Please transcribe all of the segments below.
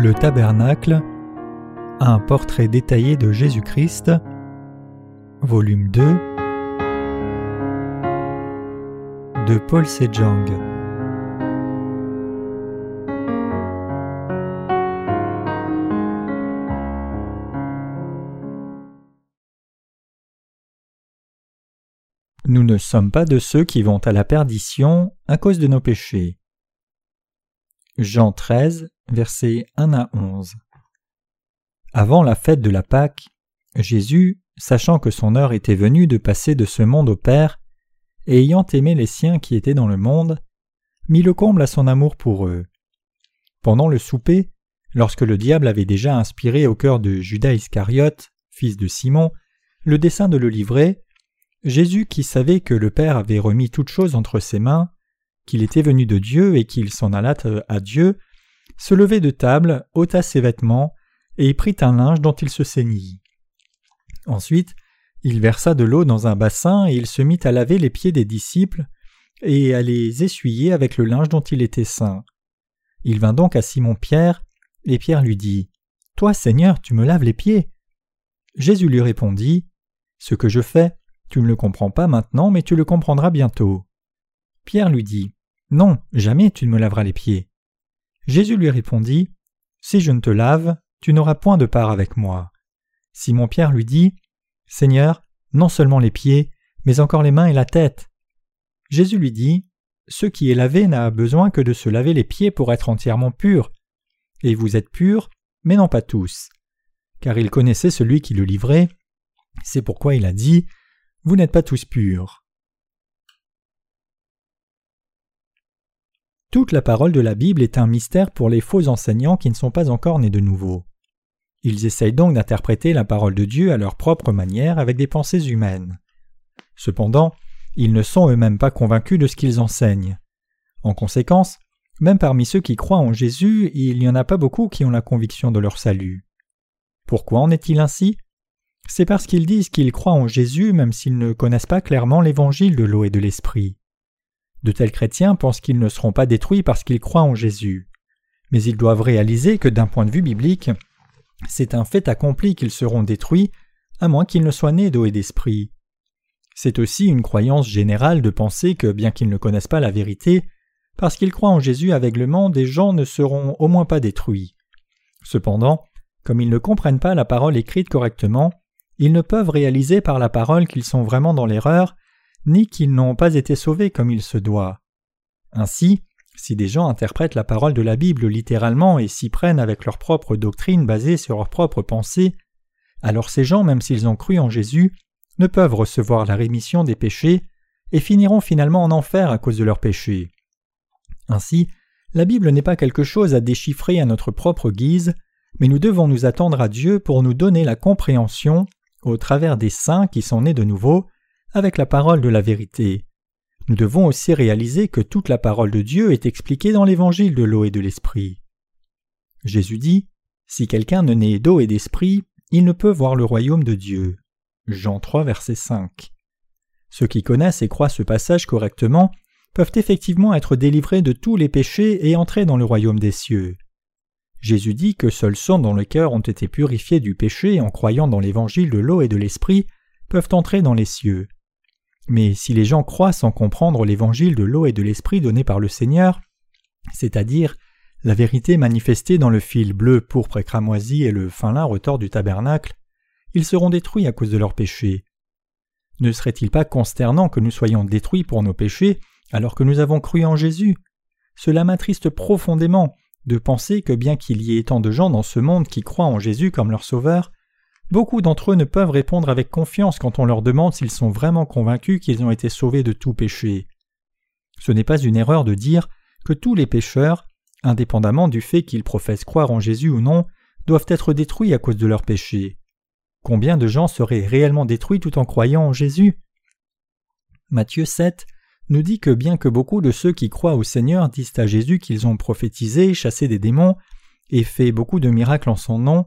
Le Tabernacle, un portrait détaillé de Jésus-Christ, volume 2, de Paul Sejong. Nous ne sommes pas de ceux qui vont à la perdition à cause de nos péchés. Jean 13, versets 1 à 11. Avant la fête de la Pâque, Jésus, sachant que son heure était venue de passer de ce monde au Père, et ayant aimé les siens qui étaient dans le monde, mit le comble à son amour pour eux. Pendant le souper, lorsque le diable avait déjà inspiré au cœur de Judas Iscariote, fils de Simon, le dessein de le livrer, Jésus, qui savait que le Père avait remis toutes choses entre ses mains, qu'il était venu de Dieu et qu'il s'en alla à Dieu, se levait de table, ôta ses vêtements, et prit un linge dont il se ceignit. Ensuite, il versa de l'eau dans un bassin et il se mit à laver les pieds des disciples et à les essuyer avec le linge dont il était saint. Il vint donc à Simon Pierre, et Pierre lui dit Toi, Seigneur, tu me laves les pieds. Jésus lui répondit Ce que je fais, tu ne le comprends pas maintenant, mais tu le comprendras bientôt. Pierre lui dit Non, jamais tu ne me laveras les pieds. Jésus lui répondit Si je ne te lave, tu n'auras point de part avec moi. Simon Pierre lui dit Seigneur, non seulement les pieds, mais encore les mains et la tête. Jésus lui dit Ce qui est lavé n'a besoin que de se laver les pieds pour être entièrement pur. Et vous êtes purs, mais non pas tous. Car il connaissait celui qui le livrait. C'est pourquoi il a dit Vous n'êtes pas tous purs. Toute la parole de la Bible est un mystère pour les faux enseignants qui ne sont pas encore nés de nouveau. Ils essayent donc d'interpréter la parole de Dieu à leur propre manière avec des pensées humaines. Cependant, ils ne sont eux-mêmes pas convaincus de ce qu'ils enseignent. En conséquence, même parmi ceux qui croient en Jésus, il n'y en a pas beaucoup qui ont la conviction de leur salut. Pourquoi en est-il ainsi? C'est parce qu'ils disent qu'ils croient en Jésus même s'ils ne connaissent pas clairement l'évangile de l'eau et de l'esprit. De tels chrétiens pensent qu'ils ne seront pas détruits parce qu'ils croient en Jésus. Mais ils doivent réaliser que d'un point de vue biblique, c'est un fait accompli qu'ils seront détruits, à moins qu'ils ne soient nés d'eau et d'esprit. C'est aussi une croyance générale de penser que bien qu'ils ne connaissent pas la vérité, parce qu'ils croient en Jésus aveuglement, des gens ne seront au moins pas détruits. Cependant, comme ils ne comprennent pas la parole écrite correctement, ils ne peuvent réaliser par la parole qu'ils sont vraiment dans l'erreur ni qu'ils n'ont pas été sauvés comme il se doit. Ainsi, si des gens interprètent la parole de la Bible littéralement et s'y prennent avec leur propre doctrine basée sur leurs propres pensées, alors ces gens, même s'ils ont cru en Jésus, ne peuvent recevoir la rémission des péchés et finiront finalement en enfer à cause de leurs péchés. Ainsi, la Bible n'est pas quelque chose à déchiffrer à notre propre guise, mais nous devons nous attendre à Dieu pour nous donner la compréhension, au travers des saints qui sont nés de nouveau, avec la parole de la vérité. Nous devons aussi réaliser que toute la parole de Dieu est expliquée dans l'évangile de l'eau et de l'esprit. Jésus dit Si quelqu'un ne naît d'eau et d'esprit, il ne peut voir le royaume de Dieu. Jean 3, verset 5. Ceux qui connaissent et croient ce passage correctement peuvent effectivement être délivrés de tous les péchés et entrer dans le royaume des cieux. Jésus dit que seuls ceux dont le cœur ont été purifiés du péché en croyant dans l'évangile de l'eau et de l'esprit peuvent entrer dans les cieux. Mais si les gens croient sans comprendre l'évangile de l'eau et de l'esprit donné par le Seigneur, c'est-à-dire la vérité manifestée dans le fil bleu, pourpre et cramoisi et le fin lin retors du tabernacle, ils seront détruits à cause de leurs péchés. Ne serait-il pas consternant que nous soyons détruits pour nos péchés alors que nous avons cru en Jésus? Cela m'attriste profondément de penser que bien qu'il y ait tant de gens dans ce monde qui croient en Jésus comme leur Sauveur, Beaucoup d'entre eux ne peuvent répondre avec confiance quand on leur demande s'ils sont vraiment convaincus qu'ils ont été sauvés de tout péché. Ce n'est pas une erreur de dire que tous les pécheurs, indépendamment du fait qu'ils professent croire en Jésus ou non, doivent être détruits à cause de leurs péchés. Combien de gens seraient réellement détruits tout en croyant en Jésus? Matthieu 7 nous dit que bien que beaucoup de ceux qui croient au Seigneur disent à Jésus qu'ils ont prophétisé, chassé des démons et fait beaucoup de miracles en son nom,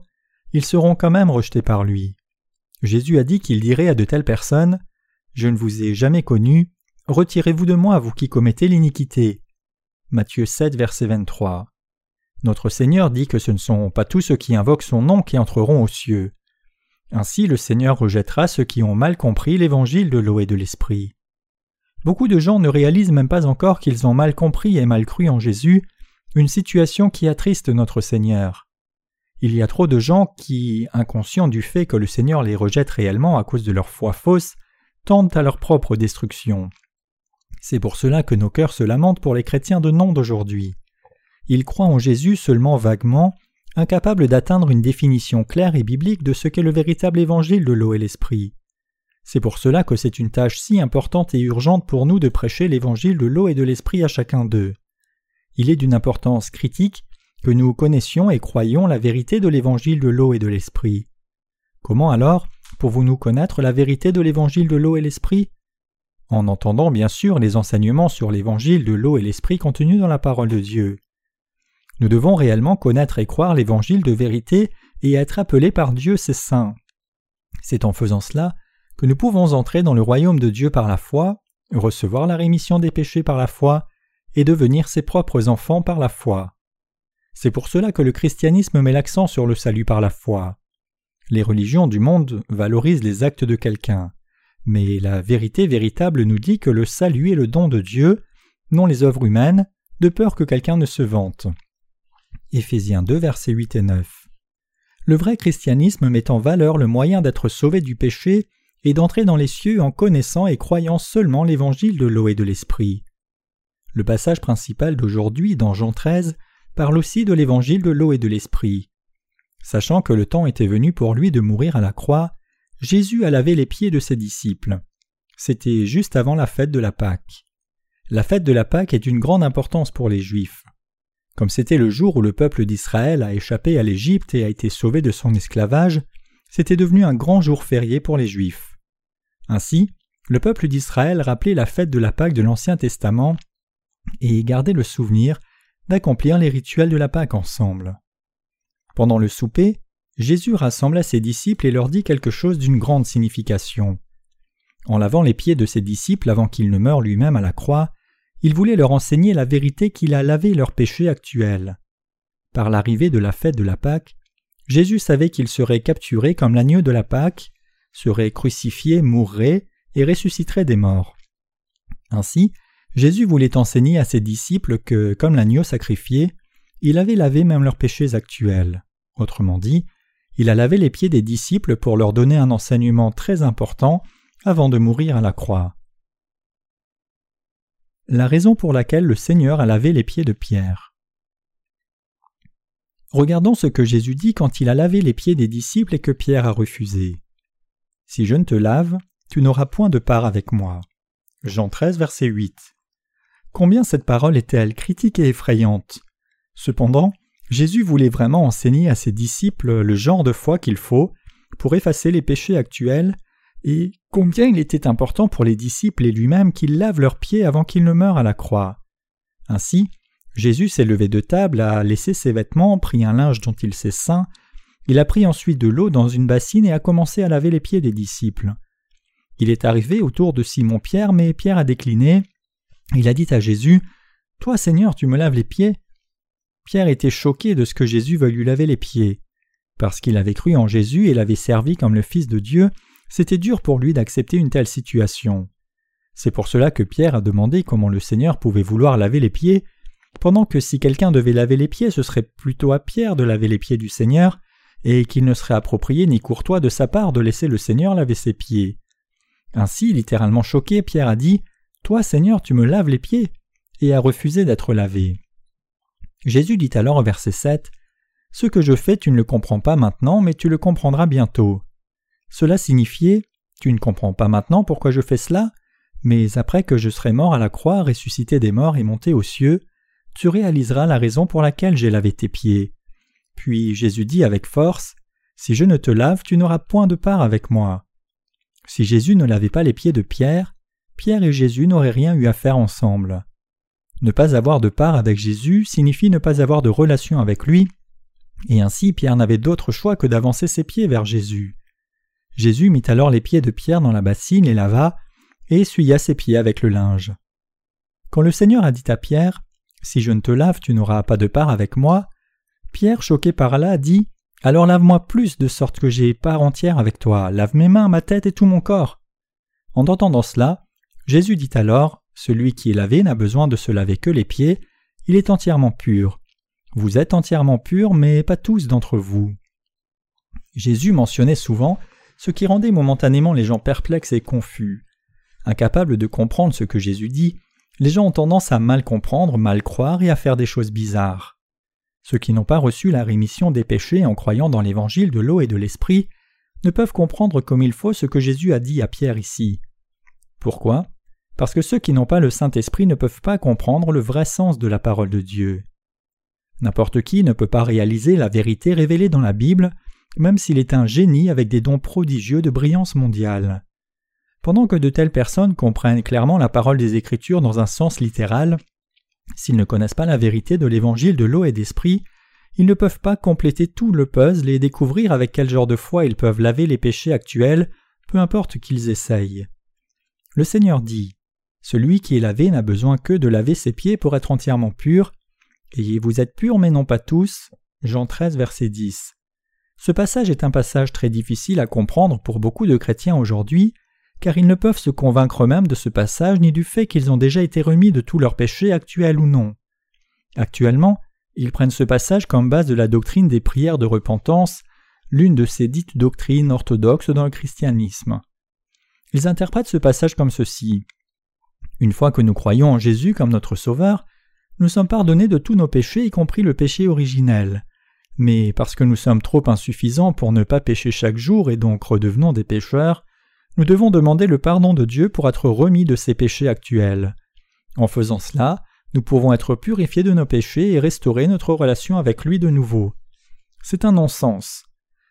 ils seront quand même rejetés par lui. Jésus a dit qu'il dirait à de telles personnes Je ne vous ai jamais connu, retirez-vous de moi, vous qui commettez l'iniquité. Matthieu 7, verset 23. Notre Seigneur dit que ce ne sont pas tous ceux qui invoquent son nom qui entreront aux cieux. Ainsi le Seigneur rejettera ceux qui ont mal compris l'évangile de l'eau et de l'esprit. Beaucoup de gens ne réalisent même pas encore qu'ils ont mal compris et mal cru en Jésus, une situation qui attriste notre Seigneur. Il y a trop de gens qui, inconscients du fait que le Seigneur les rejette réellement à cause de leur foi fausse, tendent à leur propre destruction. C'est pour cela que nos cœurs se lamentent pour les chrétiens de nom d'aujourd'hui. Ils croient en Jésus seulement vaguement, incapables d'atteindre une définition claire et biblique de ce qu'est le véritable évangile de l'eau et l'esprit. C'est pour cela que c'est une tâche si importante et urgente pour nous de prêcher l'évangile de l'eau et de l'esprit à chacun d'eux. Il est d'une importance critique que nous connaissions et croyions la vérité de l'évangile de l'eau et de l'esprit. Comment alors pouvons-nous connaître la vérité de l'évangile de l'eau et l'esprit? En entendant bien sûr les enseignements sur l'évangile de l'eau et l'esprit contenus dans la parole de Dieu. Nous devons réellement connaître et croire l'évangile de vérité et être appelés par Dieu ses saints. C'est en faisant cela que nous pouvons entrer dans le royaume de Dieu par la foi, recevoir la rémission des péchés par la foi, et devenir ses propres enfants par la foi. C'est pour cela que le christianisme met l'accent sur le salut par la foi. Les religions du monde valorisent les actes de quelqu'un, mais la vérité véritable nous dit que le salut est le don de Dieu, non les œuvres humaines, de peur que quelqu'un ne se vante. Éphésiens 2, versets 8 et 9. Le vrai christianisme met en valeur le moyen d'être sauvé du péché et d'entrer dans les cieux en connaissant et croyant seulement l'évangile de l'eau et de l'esprit. Le passage principal d'aujourd'hui dans Jean 13 parle aussi de l'évangile de l'eau et de l'esprit. Sachant que le temps était venu pour lui de mourir à la croix, Jésus a lavé les pieds de ses disciples. C'était juste avant la fête de la Pâque. La fête de la Pâque est d'une grande importance pour les Juifs. Comme c'était le jour où le peuple d'Israël a échappé à l'Égypte et a été sauvé de son esclavage, c'était devenu un grand jour férié pour les Juifs. Ainsi, le peuple d'Israël rappelait la fête de la Pâque de l'Ancien Testament et gardait le souvenir d'accomplir les rituels de la Pâque ensemble. Pendant le souper, Jésus rassembla ses disciples et leur dit quelque chose d'une grande signification. En lavant les pieds de ses disciples avant qu'il ne meure lui-même à la croix, il voulait leur enseigner la vérité qu'il a lavé leurs péchés actuels. Par l'arrivée de la fête de la Pâque, Jésus savait qu'il serait capturé comme l'agneau de la Pâque, serait crucifié, mourrait et ressusciterait des morts. Ainsi, Jésus voulait enseigner à ses disciples que, comme l'agneau sacrifié, il avait lavé même leurs péchés actuels. Autrement dit, il a lavé les pieds des disciples pour leur donner un enseignement très important avant de mourir à la croix. La raison pour laquelle le Seigneur a lavé les pieds de Pierre. Regardons ce que Jésus dit quand il a lavé les pieds des disciples et que Pierre a refusé. Si je ne te lave, tu n'auras point de part avec moi. Jean 13, verset 8. Combien cette parole était-elle critique et effrayante Cependant, Jésus voulait vraiment enseigner à ses disciples le genre de foi qu'il faut pour effacer les péchés actuels, et combien il était important pour les disciples et lui-même qu'ils lavent leurs pieds avant qu'ils ne meurent à la croix. Ainsi, Jésus s'est levé de table, a laissé ses vêtements, pris un linge dont il s'est saint, il a pris ensuite de l'eau dans une bassine et a commencé à laver les pieds des disciples. Il est arrivé autour de Simon-Pierre, mais Pierre a décliné, il a dit à Jésus Toi, Seigneur, tu me laves les pieds Pierre était choqué de ce que Jésus veuille lui laver les pieds. Parce qu'il avait cru en Jésus et l'avait servi comme le Fils de Dieu, c'était dur pour lui d'accepter une telle situation. C'est pour cela que Pierre a demandé comment le Seigneur pouvait vouloir laver les pieds, pendant que si quelqu'un devait laver les pieds, ce serait plutôt à Pierre de laver les pieds du Seigneur, et qu'il ne serait approprié ni courtois de sa part de laisser le Seigneur laver ses pieds. Ainsi, littéralement choqué, Pierre a dit toi, Seigneur, tu me laves les pieds, et a refusé d'être lavé. Jésus dit alors au verset 7 Ce que je fais, tu ne le comprends pas maintenant, mais tu le comprendras bientôt. Cela signifiait Tu ne comprends pas maintenant pourquoi je fais cela, mais après que je serai mort à la croix, ressuscité des morts et monté aux cieux, tu réaliseras la raison pour laquelle j'ai lavé tes pieds. Puis Jésus dit avec force Si je ne te lave, tu n'auras point de part avec moi. Si Jésus ne lavait pas les pieds de Pierre, Pierre et Jésus n'auraient rien eu à faire ensemble. Ne pas avoir de part avec Jésus signifie ne pas avoir de relation avec lui, et ainsi Pierre n'avait d'autre choix que d'avancer ses pieds vers Jésus. Jésus mit alors les pieds de Pierre dans la bassine, et lava, et essuya ses pieds avec le linge. Quand le Seigneur a dit à Pierre Si je ne te lave, tu n'auras pas de part avec moi, Pierre, choqué par là, dit Alors lave-moi plus de sorte que j'ai part entière avec toi, lave mes mains, ma tête et tout mon corps. En entendant cela, Jésus dit alors Celui qui est lavé n'a besoin de se laver que les pieds, il est entièrement pur. Vous êtes entièrement pur, mais pas tous d'entre vous. Jésus mentionnait souvent ce qui rendait momentanément les gens perplexes et confus. Incapables de comprendre ce que Jésus dit, les gens ont tendance à mal comprendre, mal croire et à faire des choses bizarres. Ceux qui n'ont pas reçu la rémission des péchés en croyant dans l'évangile de l'eau et de l'esprit ne peuvent comprendre comme il faut ce que Jésus a dit à Pierre ici. Pourquoi? Parce que ceux qui n'ont pas le Saint-Esprit ne peuvent pas comprendre le vrai sens de la parole de Dieu. N'importe qui ne peut pas réaliser la vérité révélée dans la Bible, même s'il est un génie avec des dons prodigieux de brillance mondiale. Pendant que de telles personnes comprennent clairement la parole des Écritures dans un sens littéral, s'ils ne connaissent pas la vérité de l'évangile de l'eau et d'esprit, ils ne peuvent pas compléter tout le puzzle et découvrir avec quel genre de foi ils peuvent laver les péchés actuels, peu importe qu'ils essayent. Le Seigneur dit Celui qui est lavé n'a besoin que de laver ses pieds pour être entièrement pur, et vous êtes purs mais non pas tous. Jean 13, verset 10. Ce passage est un passage très difficile à comprendre pour beaucoup de chrétiens aujourd'hui, car ils ne peuvent se convaincre eux-mêmes de ce passage ni du fait qu'ils ont déjà été remis de tous leurs péchés actuels ou non. Actuellement, ils prennent ce passage comme base de la doctrine des prières de repentance, l'une de ces dites doctrines orthodoxes dans le christianisme. Ils interprètent ce passage comme ceci. Une fois que nous croyons en Jésus comme notre Sauveur, nous sommes pardonnés de tous nos péchés, y compris le péché originel. Mais parce que nous sommes trop insuffisants pour ne pas pécher chaque jour et donc redevenons des pécheurs, nous devons demander le pardon de Dieu pour être remis de ces péchés actuels. En faisant cela, nous pouvons être purifiés de nos péchés et restaurer notre relation avec lui de nouveau. C'est un non-sens.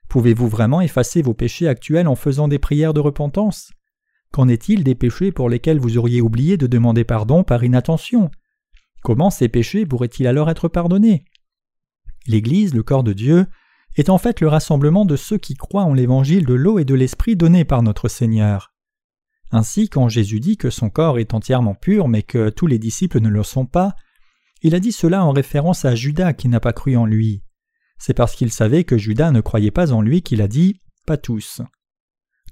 Pouvez-vous vraiment effacer vos péchés actuels en faisant des prières de repentance? Qu'en est-il des péchés pour lesquels vous auriez oublié de demander pardon par inattention? Comment ces péchés pourraient-ils alors être pardonnés? L'Église, le corps de Dieu, est en fait le rassemblement de ceux qui croient en l'évangile de l'eau et de l'esprit donné par notre Seigneur. Ainsi, quand Jésus dit que son corps est entièrement pur mais que tous les disciples ne le sont pas, il a dit cela en référence à Judas qui n'a pas cru en lui. C'est parce qu'il savait que Judas ne croyait pas en lui qu'il a dit Pas tous.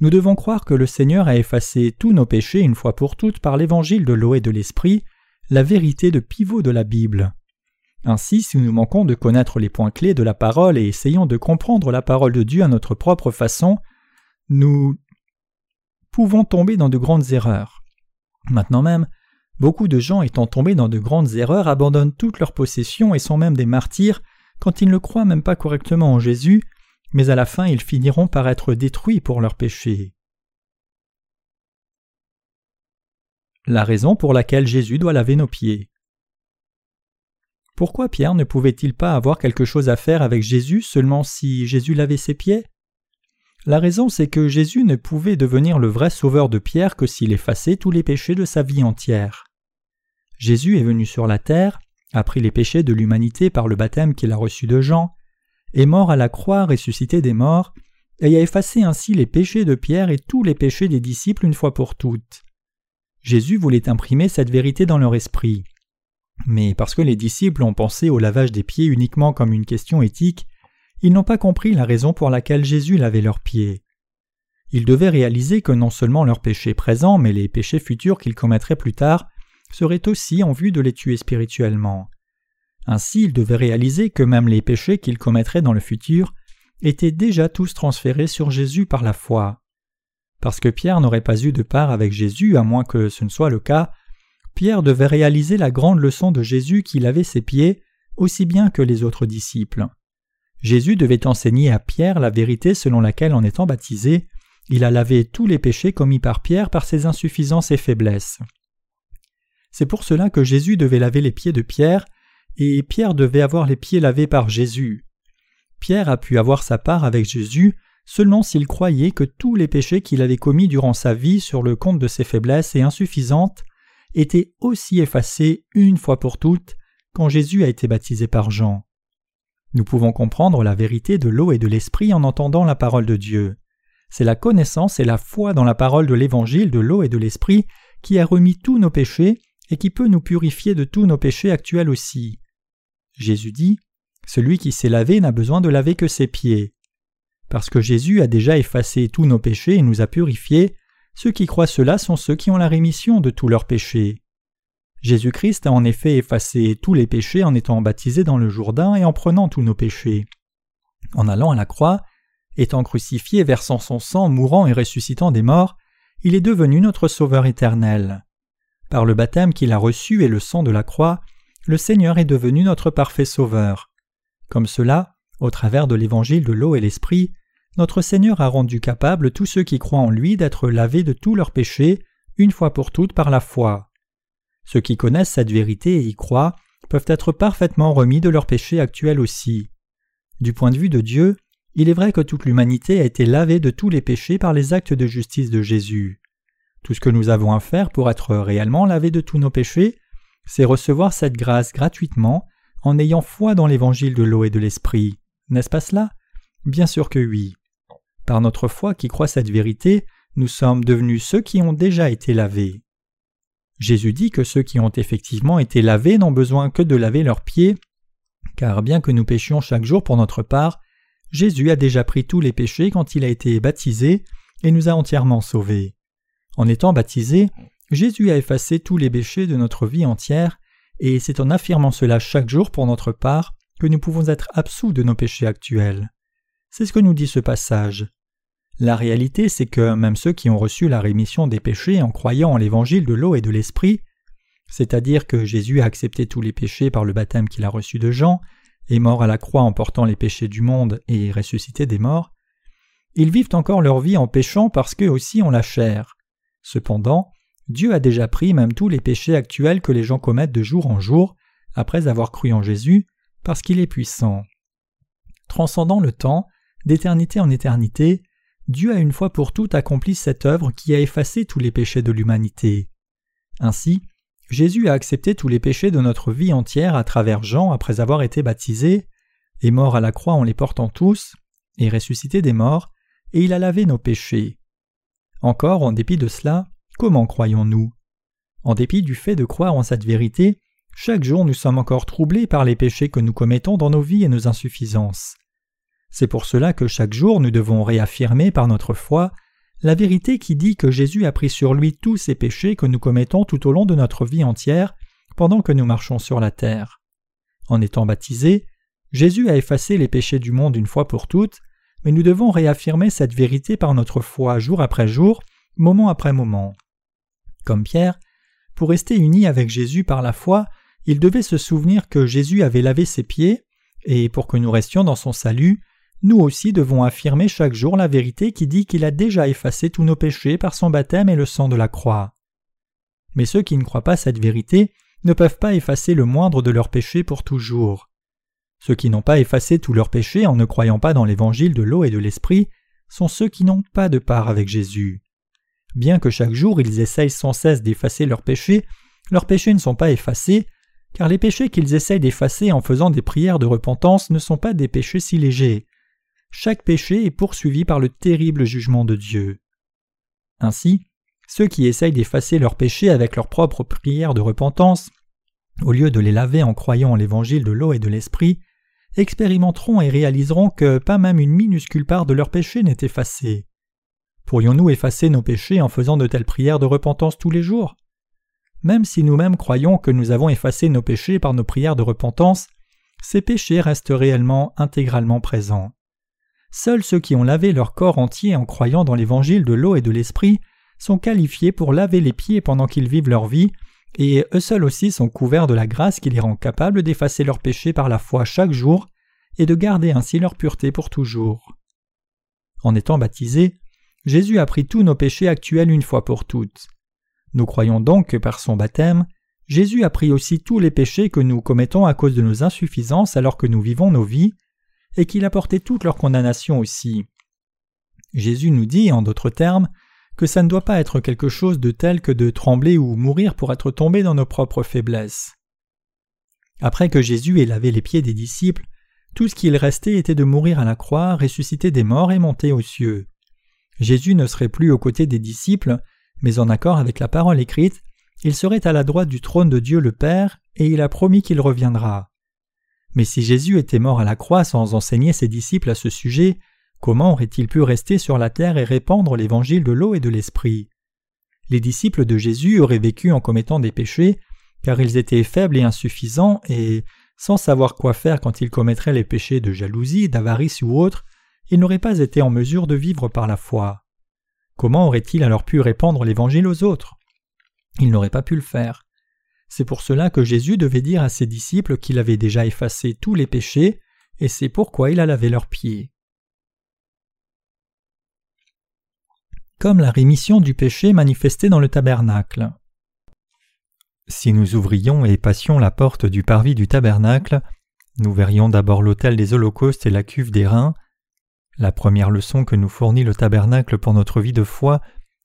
Nous devons croire que le Seigneur a effacé tous nos péchés une fois pour toutes par l'évangile de l'eau et de l'esprit, la vérité de pivot de la Bible. Ainsi, si nous manquons de connaître les points clés de la parole et essayons de comprendre la parole de Dieu à notre propre façon, nous pouvons tomber dans de grandes erreurs. Maintenant même, beaucoup de gens étant tombés dans de grandes erreurs abandonnent toutes leurs possessions et sont même des martyrs quand ils ne croient même pas correctement en Jésus, mais à la fin ils finiront par être détruits pour leurs péchés. La raison pour laquelle Jésus doit laver nos pieds. Pourquoi Pierre ne pouvait-il pas avoir quelque chose à faire avec Jésus seulement si Jésus lavait ses pieds? La raison c'est que Jésus ne pouvait devenir le vrai sauveur de Pierre que s'il effaçait tous les péchés de sa vie entière. Jésus est venu sur la terre, a pris les péchés de l'humanité par le baptême qu'il a reçu de Jean, est mort à la croix ressuscité des morts, et a effacé ainsi les péchés de Pierre et tous les péchés des disciples une fois pour toutes. Jésus voulait imprimer cette vérité dans leur esprit. Mais parce que les disciples ont pensé au lavage des pieds uniquement comme une question éthique, ils n'ont pas compris la raison pour laquelle Jésus lavait leurs pieds. Ils devaient réaliser que non seulement leurs péchés présents, mais les péchés futurs qu'ils commettraient plus tard seraient aussi en vue de les tuer spirituellement. Ainsi, ils devaient réaliser que même les péchés qu'ils commettraient dans le futur étaient déjà tous transférés sur Jésus par la foi. Parce que Pierre n'aurait pas eu de part avec Jésus, à moins que ce ne soit le cas, Pierre devait réaliser la grande leçon de Jésus qui lavait ses pieds aussi bien que les autres disciples. Jésus devait enseigner à Pierre la vérité selon laquelle en étant baptisé, il a lavé tous les péchés commis par Pierre par ses insuffisances et faiblesses. C'est pour cela que Jésus devait laver les pieds de Pierre, et Pierre devait avoir les pieds lavés par Jésus. Pierre a pu avoir sa part avec Jésus seulement s'il croyait que tous les péchés qu'il avait commis durant sa vie sur le compte de ses faiblesses et insuffisantes était aussi effacé une fois pour toutes quand Jésus a été baptisé par Jean. Nous pouvons comprendre la vérité de l'eau et de l'esprit en entendant la parole de Dieu. C'est la connaissance et la foi dans la parole de l'évangile de l'eau et de l'esprit qui a remis tous nos péchés et qui peut nous purifier de tous nos péchés actuels aussi. Jésus dit celui qui s'est lavé n'a besoin de laver que ses pieds. Parce que Jésus a déjà effacé tous nos péchés et nous a purifiés, ceux qui croient cela sont ceux qui ont la rémission de tous leurs péchés. Jésus-Christ a en effet effacé tous les péchés en étant baptisé dans le Jourdain et en prenant tous nos péchés. En allant à la croix, étant crucifié, versant son sang, mourant et ressuscitant des morts, il est devenu notre Sauveur éternel. Par le baptême qu'il a reçu et le sang de la croix, le Seigneur est devenu notre parfait Sauveur. Comme cela, au travers de l'évangile de l'eau et l'esprit, notre Seigneur a rendu capable tous ceux qui croient en lui d'être lavés de tous leurs péchés, une fois pour toutes par la foi. Ceux qui connaissent cette vérité et y croient peuvent être parfaitement remis de leurs péchés actuels aussi. Du point de vue de Dieu, il est vrai que toute l'humanité a été lavée de tous les péchés par les actes de justice de Jésus. Tout ce que nous avons à faire pour être réellement lavés de tous nos péchés, c'est recevoir cette grâce gratuitement en ayant foi dans l'évangile de l'eau et de l'esprit. N'est-ce pas cela? Bien sûr que oui. Par notre foi qui croit cette vérité, nous sommes devenus ceux qui ont déjà été lavés. Jésus dit que ceux qui ont effectivement été lavés n'ont besoin que de laver leurs pieds, car bien que nous péchions chaque jour pour notre part, Jésus a déjà pris tous les péchés quand il a été baptisé et nous a entièrement sauvés. En étant baptisé, Jésus a effacé tous les péchés de notre vie entière, et c'est en affirmant cela chaque jour pour notre part que nous pouvons être absous de nos péchés actuels. C'est ce que nous dit ce passage. La réalité, c'est que même ceux qui ont reçu la rémission des péchés en croyant en l'évangile de l'eau et de l'esprit, c'est-à-dire que Jésus a accepté tous les péchés par le baptême qu'il a reçu de Jean, est mort à la croix en portant les péchés du monde et ressuscité des morts, ils vivent encore leur vie en péchant parce qu'eux aussi ont la chair. Cependant, Dieu a déjà pris même tous les péchés actuels que les gens commettent de jour en jour, après avoir cru en Jésus, parce qu'il est puissant. Transcendant le temps, d'éternité en éternité, Dieu a une fois pour toutes accompli cette œuvre qui a effacé tous les péchés de l'humanité. Ainsi, Jésus a accepté tous les péchés de notre vie entière à travers Jean après avoir été baptisé, est mort à la croix en les portant tous, est ressuscité des morts, et il a lavé nos péchés. Encore, en dépit de cela, comment croyons-nous? En dépit du fait de croire en cette vérité, chaque jour nous sommes encore troublés par les péchés que nous commettons dans nos vies et nos insuffisances. C'est pour cela que chaque jour nous devons réaffirmer par notre foi la vérité qui dit que Jésus a pris sur lui tous ces péchés que nous commettons tout au long de notre vie entière pendant que nous marchons sur la terre. En étant baptisé, Jésus a effacé les péchés du monde une fois pour toutes, mais nous devons réaffirmer cette vérité par notre foi jour après jour, moment après moment. Comme Pierre, pour rester uni avec Jésus par la foi, il devait se souvenir que Jésus avait lavé ses pieds, et pour que nous restions dans son salut, nous aussi devons affirmer chaque jour la vérité qui dit qu'il a déjà effacé tous nos péchés par son baptême et le sang de la croix. Mais ceux qui ne croient pas cette vérité ne peuvent pas effacer le moindre de leurs péchés pour toujours. Ceux qui n'ont pas effacé tous leurs péchés en ne croyant pas dans l'évangile de l'eau et de l'esprit sont ceux qui n'ont pas de part avec Jésus. Bien que chaque jour ils essayent sans cesse d'effacer leurs péchés, leurs péchés ne sont pas effacés, car les péchés qu'ils essayent d'effacer en faisant des prières de repentance ne sont pas des péchés si légers chaque péché est poursuivi par le terrible jugement de Dieu. Ainsi, ceux qui essayent d'effacer leurs péchés avec leurs propres prières de repentance, au lieu de les laver en croyant en l'évangile de l'eau et de l'esprit, expérimenteront et réaliseront que pas même une minuscule part de leurs péchés n'est effacée. Pourrions-nous effacer nos péchés en faisant de telles prières de repentance tous les jours? Même si nous-mêmes croyons que nous avons effacé nos péchés par nos prières de repentance, ces péchés restent réellement intégralement présents. Seuls ceux qui ont lavé leur corps entier en croyant dans l'évangile de l'eau et de l'esprit sont qualifiés pour laver les pieds pendant qu'ils vivent leur vie, et eux seuls aussi sont couverts de la grâce qui les rend capables d'effacer leurs péchés par la foi chaque jour et de garder ainsi leur pureté pour toujours. En étant baptisés, Jésus a pris tous nos péchés actuels une fois pour toutes. Nous croyons donc que par son baptême, Jésus a pris aussi tous les péchés que nous commettons à cause de nos insuffisances alors que nous vivons nos vies, et qu'il a porté toute leur condamnation aussi. Jésus nous dit, en d'autres termes, que ça ne doit pas être quelque chose de tel que de trembler ou mourir pour être tombé dans nos propres faiblesses. Après que Jésus ait lavé les pieds des disciples, tout ce qu'il restait était de mourir à la croix, ressusciter des morts et monter aux cieux. Jésus ne serait plus aux côtés des disciples, mais en accord avec la parole écrite, il serait à la droite du trône de Dieu le Père, et il a promis qu'il reviendra. Mais si Jésus était mort à la croix sans enseigner ses disciples à ce sujet, comment aurait-il pu rester sur la terre et répandre l'évangile de l'eau et de l'esprit? Les disciples de Jésus auraient vécu en commettant des péchés, car ils étaient faibles et insuffisants, et, sans savoir quoi faire quand ils commettraient les péchés de jalousie, d'avarice ou autres, ils n'auraient pas été en mesure de vivre par la foi. Comment auraient-ils alors pu répandre l'Évangile aux autres? Ils n'auraient pas pu le faire. C'est pour cela que Jésus devait dire à ses disciples qu'il avait déjà effacé tous les péchés, et c'est pourquoi il a lavé leurs pieds. Comme la rémission du péché manifestée dans le tabernacle. Si nous ouvrions et passions la porte du parvis du tabernacle, nous verrions d'abord l'autel des holocaustes et la cuve des reins. La première leçon que nous fournit le tabernacle pour notre vie de foi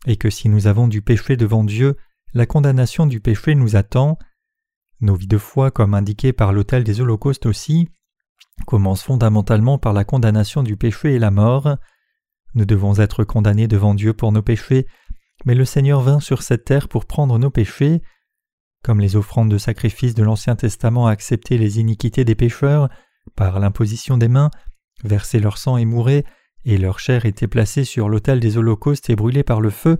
est que si nous avons du péché devant Dieu, la condamnation du péché nous attend. Nos vies de foi, comme indiqué par l'autel des holocaustes aussi, commencent fondamentalement par la condamnation du péché et la mort. Nous devons être condamnés devant Dieu pour nos péchés, mais le Seigneur vint sur cette terre pour prendre nos péchés. Comme les offrandes de sacrifice de l'Ancien Testament acceptaient les iniquités des pécheurs, par l'imposition des mains, versaient leur sang et mouraient, et leur chair était placée sur l'autel des holocaustes et brûlée par le feu,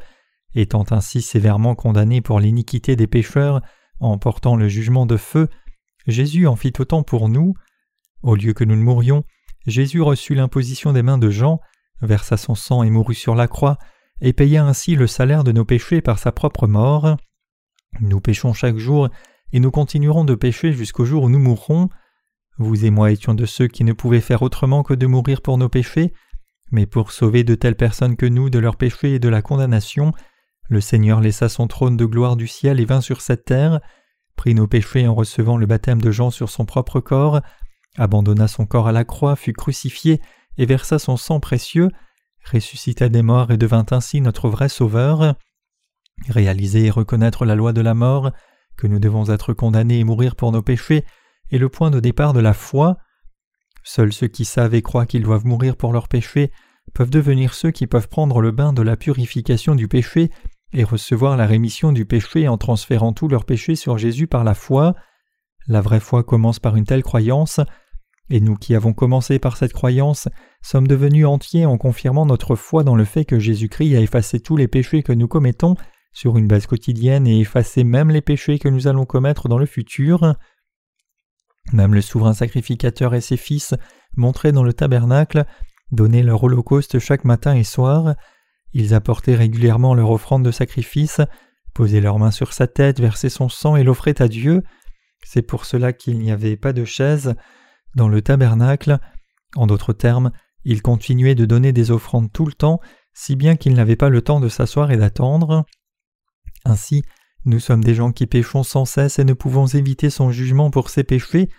étant ainsi sévèrement condamnés pour l'iniquité des pécheurs, en portant le jugement de feu, Jésus en fit autant pour nous. Au lieu que nous ne mourions, Jésus reçut l'imposition des mains de Jean, versa son sang et mourut sur la croix, et paya ainsi le salaire de nos péchés par sa propre mort. Nous péchons chaque jour, et nous continuerons de pécher jusqu'au jour où nous mourrons. Vous et moi étions de ceux qui ne pouvaient faire autrement que de mourir pour nos péchés, mais pour sauver de telles personnes que nous de leurs péchés et de la condamnation, le Seigneur laissa son trône de gloire du ciel et vint sur cette terre, prit nos péchés en recevant le baptême de Jean sur son propre corps, abandonna son corps à la croix, fut crucifié et versa son sang précieux, ressuscita des morts et devint ainsi notre vrai Sauveur. Réaliser et reconnaître la loi de la mort, que nous devons être condamnés et mourir pour nos péchés, est le point de départ de la foi. Seuls ceux qui savent et croient qu'ils doivent mourir pour leurs péchés peuvent devenir ceux qui peuvent prendre le bain de la purification du péché et recevoir la rémission du péché en transférant tous leurs péchés sur Jésus par la foi. La vraie foi commence par une telle croyance, et nous qui avons commencé par cette croyance sommes devenus entiers en confirmant notre foi dans le fait que Jésus-Christ a effacé tous les péchés que nous commettons sur une base quotidienne et effacé même les péchés que nous allons commettre dans le futur. Même le souverain sacrificateur et ses fils, montrés dans le tabernacle, donnaient leur holocauste chaque matin et soir, ils apportaient régulièrement leur offrande de sacrifice, posaient leurs mains sur sa tête, versaient son sang et l'offraient à Dieu. C'est pour cela qu'il n'y avait pas de chaise dans le tabernacle. En d'autres termes, ils continuaient de donner des offrandes tout le temps, si bien qu'ils n'avaient pas le temps de s'asseoir et d'attendre. Ainsi, nous sommes des gens qui péchons sans cesse et ne pouvons éviter son jugement pour ces péchés,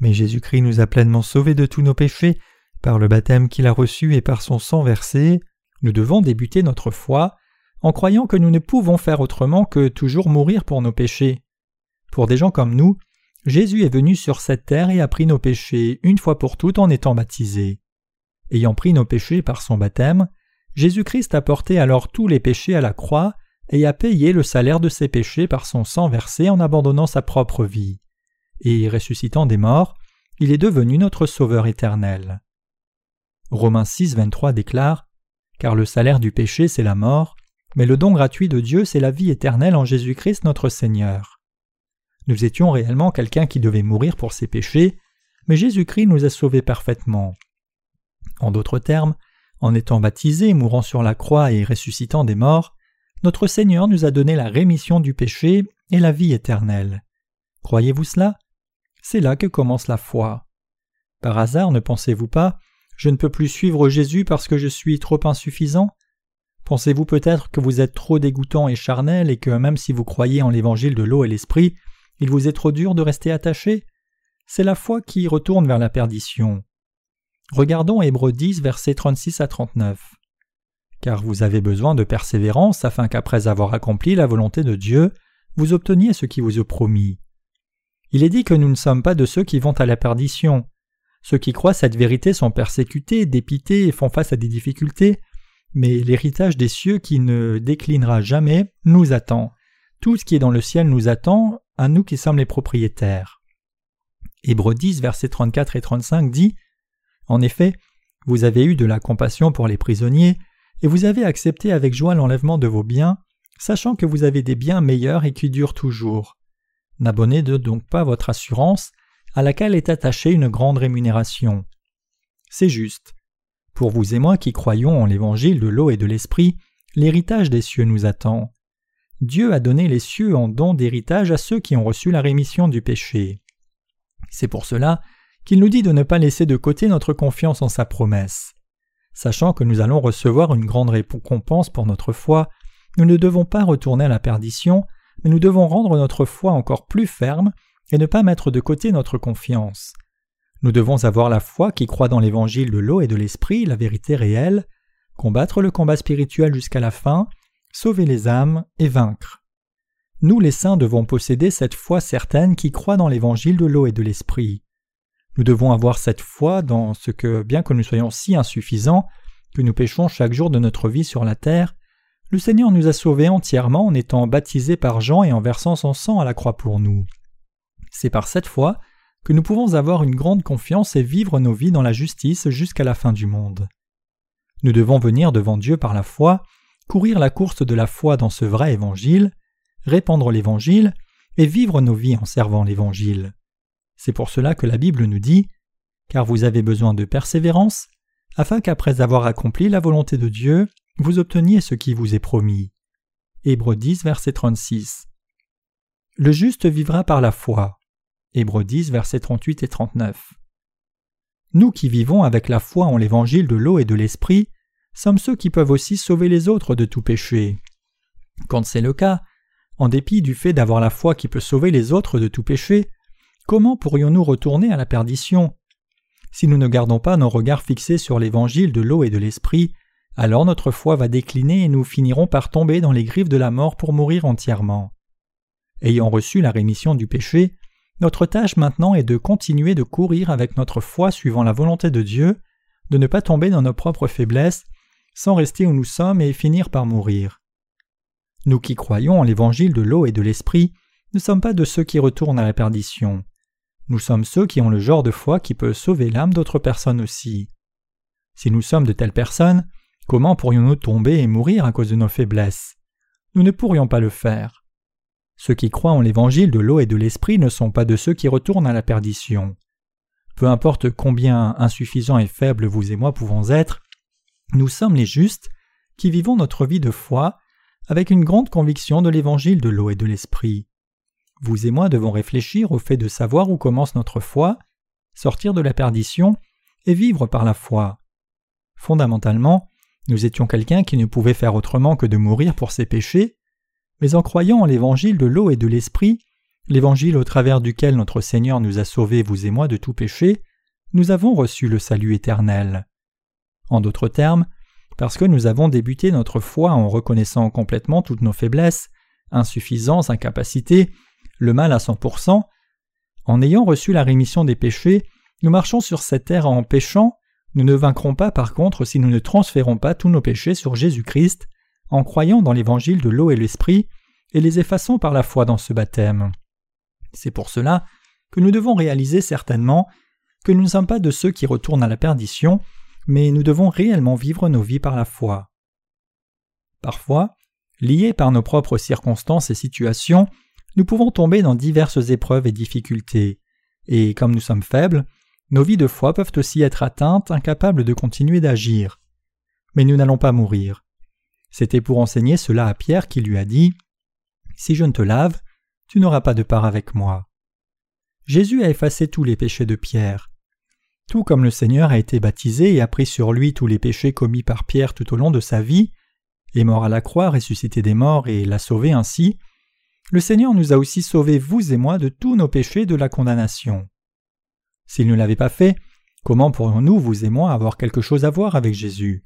mais Jésus-Christ nous a pleinement sauvés de tous nos péchés par le baptême qu'il a reçu et par son sang versé. Nous devons débuter notre foi en croyant que nous ne pouvons faire autrement que toujours mourir pour nos péchés. Pour des gens comme nous, Jésus est venu sur cette terre et a pris nos péchés une fois pour toutes en étant baptisé. Ayant pris nos péchés par son baptême, Jésus-Christ a porté alors tous les péchés à la croix et a payé le salaire de ses péchés par son sang versé en abandonnant sa propre vie. Et ressuscitant des morts, il est devenu notre Sauveur éternel. Romains 6, 23 déclare car le salaire du péché c'est la mort, mais le don gratuit de Dieu c'est la vie éternelle en Jésus-Christ notre Seigneur. Nous étions réellement quelqu'un qui devait mourir pour ses péchés, mais Jésus-Christ nous a sauvés parfaitement. En d'autres termes, en étant baptisé, mourant sur la croix et ressuscitant des morts, notre Seigneur nous a donné la rémission du péché et la vie éternelle. Croyez-vous cela? C'est là que commence la foi. Par hasard, ne pensez-vous pas je ne peux plus suivre Jésus parce que je suis trop insuffisant? Pensez-vous peut-être que vous êtes trop dégoûtant et charnel et que même si vous croyez en l'évangile de l'eau et l'esprit, il vous est trop dur de rester attaché? C'est la foi qui retourne vers la perdition. Regardons Hébreux 10, versets 36 à 39. Car vous avez besoin de persévérance afin qu'après avoir accompli la volonté de Dieu, vous obteniez ce qui vous est promis. Il est dit que nous ne sommes pas de ceux qui vont à la perdition, ceux qui croient cette vérité sont persécutés, dépités et font face à des difficultés, mais l'héritage des cieux qui ne déclinera jamais nous attend. Tout ce qui est dans le ciel nous attend, à nous qui sommes les propriétaires. Hébreux 10, versets 34 et 35 dit En effet, vous avez eu de la compassion pour les prisonniers, et vous avez accepté avec joie l'enlèvement de vos biens, sachant que vous avez des biens meilleurs et qui durent toujours. N'abonnez donc pas votre assurance, à laquelle est attachée une grande rémunération. C'est juste. Pour vous et moi qui croyons en l'évangile de l'eau et de l'esprit, l'héritage des cieux nous attend. Dieu a donné les cieux en don d'héritage à ceux qui ont reçu la rémission du péché. C'est pour cela qu'il nous dit de ne pas laisser de côté notre confiance en sa promesse. Sachant que nous allons recevoir une grande récompense pour notre foi, nous ne devons pas retourner à la perdition, mais nous devons rendre notre foi encore plus ferme et ne pas mettre de côté notre confiance. Nous devons avoir la foi qui croit dans l'évangile de l'eau et de l'esprit, la vérité réelle, combattre le combat spirituel jusqu'à la fin, sauver les âmes et vaincre. Nous les saints devons posséder cette foi certaine qui croit dans l'évangile de l'eau et de l'esprit. Nous devons avoir cette foi dans ce que, bien que nous soyons si insuffisants, que nous péchons chaque jour de notre vie sur la terre, le Seigneur nous a sauvés entièrement en étant baptisés par Jean et en versant son sang à la croix pour nous. C'est par cette foi que nous pouvons avoir une grande confiance et vivre nos vies dans la justice jusqu'à la fin du monde. Nous devons venir devant Dieu par la foi, courir la course de la foi dans ce vrai évangile, répandre l'évangile et vivre nos vies en servant l'évangile. C'est pour cela que la Bible nous dit Car vous avez besoin de persévérance, afin qu'après avoir accompli la volonté de Dieu, vous obteniez ce qui vous est promis. Hébreux 10, verset 36. Le juste vivra par la foi. Hébreux 10, versets 38 et 39. Nous qui vivons avec la foi en l'évangile de l'eau et de l'esprit, sommes ceux qui peuvent aussi sauver les autres de tout péché. Quand c'est le cas, en dépit du fait d'avoir la foi qui peut sauver les autres de tout péché, comment pourrions-nous retourner à la perdition? Si nous ne gardons pas nos regards fixés sur l'évangile de l'eau et de l'esprit, alors notre foi va décliner et nous finirons par tomber dans les griffes de la mort pour mourir entièrement. Ayant reçu la rémission du péché, notre tâche maintenant est de continuer de courir avec notre foi suivant la volonté de Dieu, de ne pas tomber dans nos propres faiblesses, sans rester où nous sommes et finir par mourir. Nous qui croyons en l'évangile de l'eau et de l'esprit, ne sommes pas de ceux qui retournent à la perdition. Nous sommes ceux qui ont le genre de foi qui peut sauver l'âme d'autres personnes aussi. Si nous sommes de telles personnes, comment pourrions-nous tomber et mourir à cause de nos faiblesses? Nous ne pourrions pas le faire. Ceux qui croient en l'évangile de l'eau et de l'esprit ne sont pas de ceux qui retournent à la perdition. Peu importe combien insuffisants et faibles vous et moi pouvons être, nous sommes les justes qui vivons notre vie de foi avec une grande conviction de l'évangile de l'eau et de l'esprit. Vous et moi devons réfléchir au fait de savoir où commence notre foi, sortir de la perdition et vivre par la foi. Fondamentalement, nous étions quelqu'un qui ne pouvait faire autrement que de mourir pour ses péchés, mais en croyant en l'évangile de l'eau et de l'esprit, l'évangile au travers duquel notre Seigneur nous a sauvés, vous et moi, de tout péché, nous avons reçu le salut éternel. En d'autres termes, parce que nous avons débuté notre foi en reconnaissant complètement toutes nos faiblesses, insuffisances, incapacités, le mal à 100%, en ayant reçu la rémission des péchés, nous marchons sur cette terre en péchant, nous ne vaincrons pas par contre si nous ne transférons pas tous nos péchés sur Jésus-Christ, en croyant dans l'évangile de l'eau et l'esprit, et les effaçons par la foi dans ce baptême. C'est pour cela que nous devons réaliser certainement que nous ne sommes pas de ceux qui retournent à la perdition, mais nous devons réellement vivre nos vies par la foi. Parfois, liés par nos propres circonstances et situations, nous pouvons tomber dans diverses épreuves et difficultés, et comme nous sommes faibles, nos vies de foi peuvent aussi être atteintes, incapables de continuer d'agir. Mais nous n'allons pas mourir. C'était pour enseigner cela à Pierre qui lui a dit Si je ne te lave, tu n'auras pas de part avec moi. Jésus a effacé tous les péchés de Pierre. Tout comme le Seigneur a été baptisé et a pris sur lui tous les péchés commis par Pierre tout au long de sa vie, est mort à la croix, ressuscité des morts et l'a sauvé ainsi, le Seigneur nous a aussi sauvés, vous et moi, de tous nos péchés de la condamnation. S'il ne l'avait pas fait, comment pourrions-nous, vous et moi, avoir quelque chose à voir avec Jésus?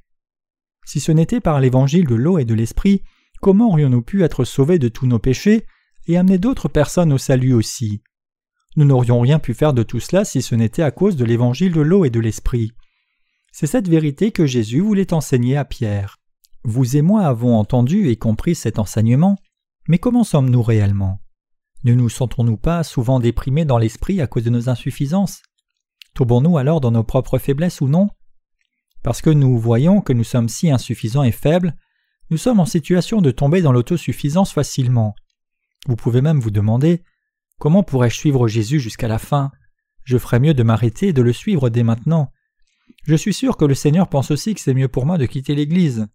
Si ce n'était par l'évangile de l'eau et de l'esprit, comment aurions-nous pu être sauvés de tous nos péchés et amener d'autres personnes au salut aussi? Nous n'aurions rien pu faire de tout cela si ce n'était à cause de l'évangile de l'eau et de l'esprit. C'est cette vérité que Jésus voulait enseigner à Pierre. Vous et moi avons entendu et compris cet enseignement, mais comment sommes-nous réellement? Ne nous sentons-nous pas souvent déprimés dans l'esprit à cause de nos insuffisances? Tombons-nous alors dans nos propres faiblesses ou non? Parce que nous voyons que nous sommes si insuffisants et faibles, nous sommes en situation de tomber dans l'autosuffisance facilement. Vous pouvez même vous demander Comment pourrais-je suivre Jésus jusqu'à la fin? Je ferais mieux de m'arrêter et de le suivre dès maintenant. Je suis sûr que le Seigneur pense aussi que c'est mieux pour moi de quitter l'Église.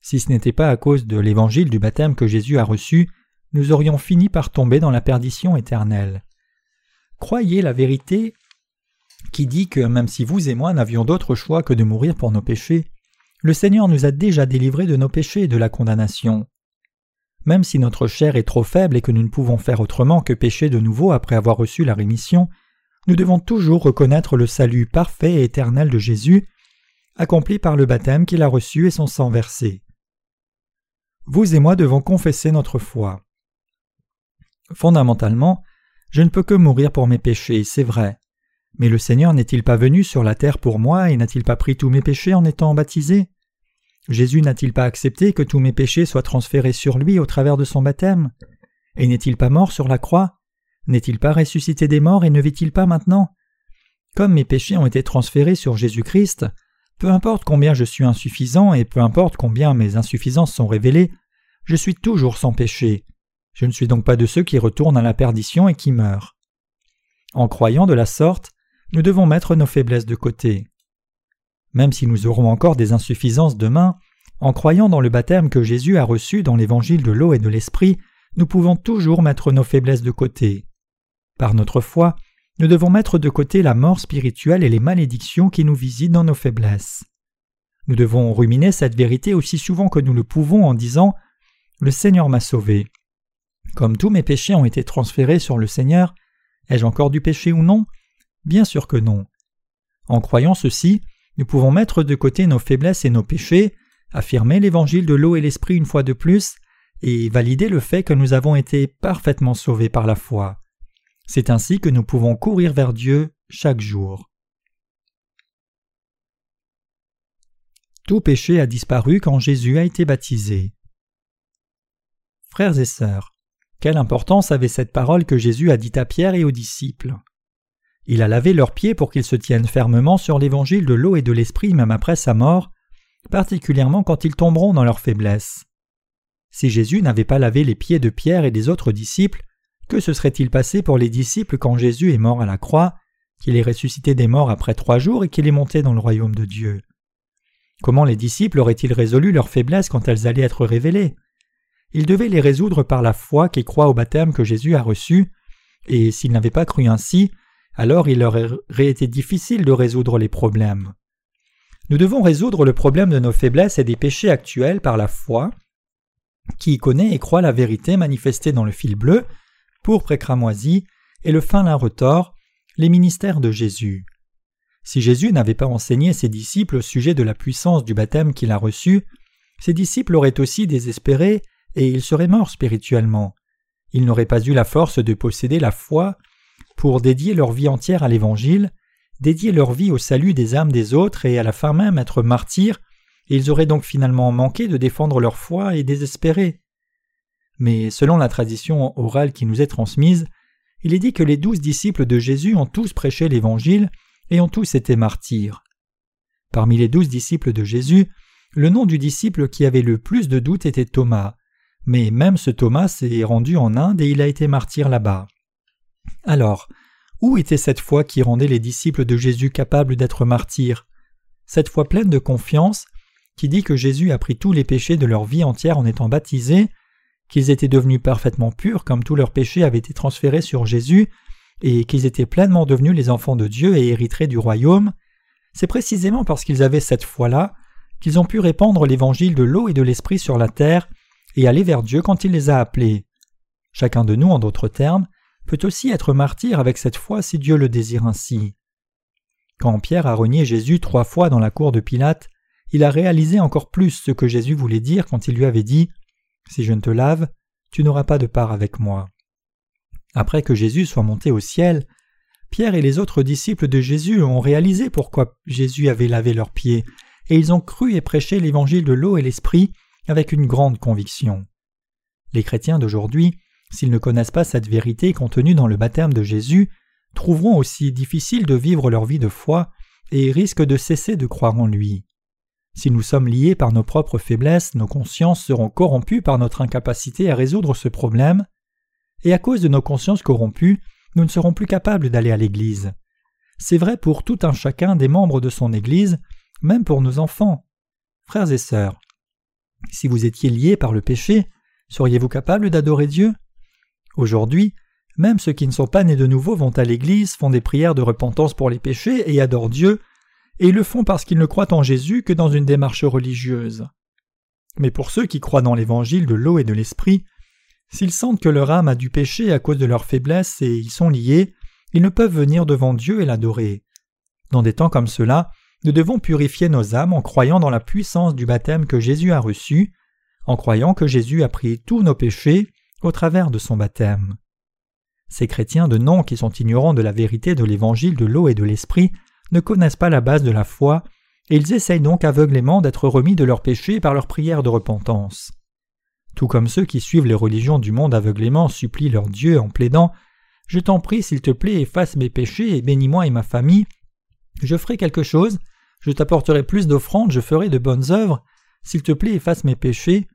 Si ce n'était pas à cause de l'évangile du baptême que Jésus a reçu, nous aurions fini par tomber dans la perdition éternelle. Croyez la vérité qui dit que même si vous et moi n'avions d'autre choix que de mourir pour nos péchés, le Seigneur nous a déjà délivrés de nos péchés et de la condamnation. Même si notre chair est trop faible et que nous ne pouvons faire autrement que pécher de nouveau après avoir reçu la rémission, nous devons toujours reconnaître le salut parfait et éternel de Jésus, accompli par le baptême qu'il a reçu et son sang versé. Vous et moi devons confesser notre foi. Fondamentalement, je ne peux que mourir pour mes péchés, c'est vrai. Mais le Seigneur n'est-il pas venu sur la terre pour moi et n'a-t-il pas pris tous mes péchés en étant baptisé? Jésus n'a-t-il pas accepté que tous mes péchés soient transférés sur lui au travers de son baptême? Et n'est-il pas mort sur la croix? N'est-il pas ressuscité des morts et ne vit-il pas maintenant? Comme mes péchés ont été transférés sur Jésus-Christ, peu importe combien je suis insuffisant et peu importe combien mes insuffisances sont révélées, je suis toujours sans péché. Je ne suis donc pas de ceux qui retournent à la perdition et qui meurent. En croyant de la sorte, nous devons mettre nos faiblesses de côté. Même si nous aurons encore des insuffisances demain, en croyant dans le baptême que Jésus a reçu dans l'évangile de l'eau et de l'esprit, nous pouvons toujours mettre nos faiblesses de côté. Par notre foi, nous devons mettre de côté la mort spirituelle et les malédictions qui nous visitent dans nos faiblesses. Nous devons ruminer cette vérité aussi souvent que nous le pouvons en disant Le Seigneur m'a sauvé. Comme tous mes péchés ont été transférés sur le Seigneur, ai-je encore du péché ou non? Bien sûr que non. En croyant ceci, nous pouvons mettre de côté nos faiblesses et nos péchés, affirmer l'évangile de l'eau et l'esprit une fois de plus, et valider le fait que nous avons été parfaitement sauvés par la foi. C'est ainsi que nous pouvons courir vers Dieu chaque jour. Tout péché a disparu quand Jésus a été baptisé. Frères et sœurs, quelle importance avait cette parole que Jésus a dite à Pierre et aux disciples? Il a lavé leurs pieds pour qu'ils se tiennent fermement sur l'évangile de l'eau et de l'esprit même après sa mort, particulièrement quand ils tomberont dans leur faiblesse. Si Jésus n'avait pas lavé les pieds de Pierre et des autres disciples, que se serait-il passé pour les disciples quand Jésus est mort à la croix, qu'il est ressuscité des morts après trois jours et qu'il est monté dans le royaume de Dieu? Comment les disciples auraient-ils résolu leurs faiblesses quand elles allaient être révélées? Ils devaient les résoudre par la foi qui croit au baptême que Jésus a reçu, et s'ils n'avaient pas cru ainsi, alors il leur aurait été difficile de résoudre les problèmes. Nous devons résoudre le problème de nos faiblesses et des péchés actuels par la foi, qui connaît et croit la vérité manifestée dans le fil bleu, pourpre et cramoisi, et le fin lin retors, les ministères de Jésus. Si Jésus n'avait pas enseigné ses disciples au sujet de la puissance du baptême qu'il a reçu, ses disciples auraient aussi désespéré et ils seraient morts spirituellement. Ils n'auraient pas eu la force de posséder la foi pour dédier leur vie entière à l'Évangile, dédier leur vie au salut des âmes des autres et à la fin même être martyrs, ils auraient donc finalement manqué de défendre leur foi et désespéré. Mais selon la tradition orale qui nous est transmise, il est dit que les douze disciples de Jésus ont tous prêché l'Évangile et ont tous été martyrs. Parmi les douze disciples de Jésus, le nom du disciple qui avait le plus de doutes était Thomas, mais même ce Thomas s'est rendu en Inde et il a été martyr là-bas. Alors, où était cette foi qui rendait les disciples de Jésus capables d'être martyrs? Cette foi pleine de confiance, qui dit que Jésus a pris tous les péchés de leur vie entière en étant baptisés, qu'ils étaient devenus parfaitement purs comme tous leurs péchés avaient été transférés sur Jésus, et qu'ils étaient pleinement devenus les enfants de Dieu et hériteraient du royaume, c'est précisément parce qu'ils avaient cette foi-là qu'ils ont pu répandre l'évangile de l'eau et de l'esprit sur la terre et aller vers Dieu quand il les a appelés. Chacun de nous, en d'autres termes, peut aussi être martyr avec cette foi si Dieu le désire ainsi. Quand Pierre a renié Jésus trois fois dans la cour de Pilate, il a réalisé encore plus ce que Jésus voulait dire quand il lui avait dit Si je ne te lave, tu n'auras pas de part avec moi. Après que Jésus soit monté au ciel, Pierre et les autres disciples de Jésus ont réalisé pourquoi Jésus avait lavé leurs pieds, et ils ont cru et prêché l'évangile de l'eau et l'esprit avec une grande conviction. Les chrétiens d'aujourd'hui s'ils ne connaissent pas cette vérité contenue dans le baptême de Jésus, trouveront aussi difficile de vivre leur vie de foi et risquent de cesser de croire en lui. Si nous sommes liés par nos propres faiblesses, nos consciences seront corrompues par notre incapacité à résoudre ce problème, et à cause de nos consciences corrompues, nous ne serons plus capables d'aller à l'Église. C'est vrai pour tout un chacun des membres de son Église, même pour nos enfants. Frères et sœurs, si vous étiez liés par le péché, seriez-vous capables d'adorer Dieu? Aujourd'hui, même ceux qui ne sont pas nés de nouveau vont à l'Église, font des prières de repentance pour les péchés et adorent Dieu, et le font parce qu'ils ne croient en Jésus que dans une démarche religieuse. Mais pour ceux qui croient dans l'Évangile de l'eau et de l'Esprit, s'ils sentent que leur âme a du péché à cause de leur faiblesse et y sont liés, ils ne peuvent venir devant Dieu et l'adorer. Dans des temps comme cela, nous devons purifier nos âmes en croyant dans la puissance du baptême que Jésus a reçu, en croyant que Jésus a pris tous nos péchés au travers de son baptême. Ces chrétiens de nom qui sont ignorants de la vérité de l'évangile de l'eau et de l'esprit ne connaissent pas la base de la foi, et ils essayent donc aveuglément d'être remis de leurs péchés par leurs prières de repentance. Tout comme ceux qui suivent les religions du monde aveuglément supplient leur Dieu en plaidant Je t'en prie, s'il te plaît, efface mes péchés et bénis-moi et ma famille. Je ferai quelque chose, je t'apporterai plus d'offrandes, je ferai de bonnes œuvres, s'il te plaît, efface mes péchés.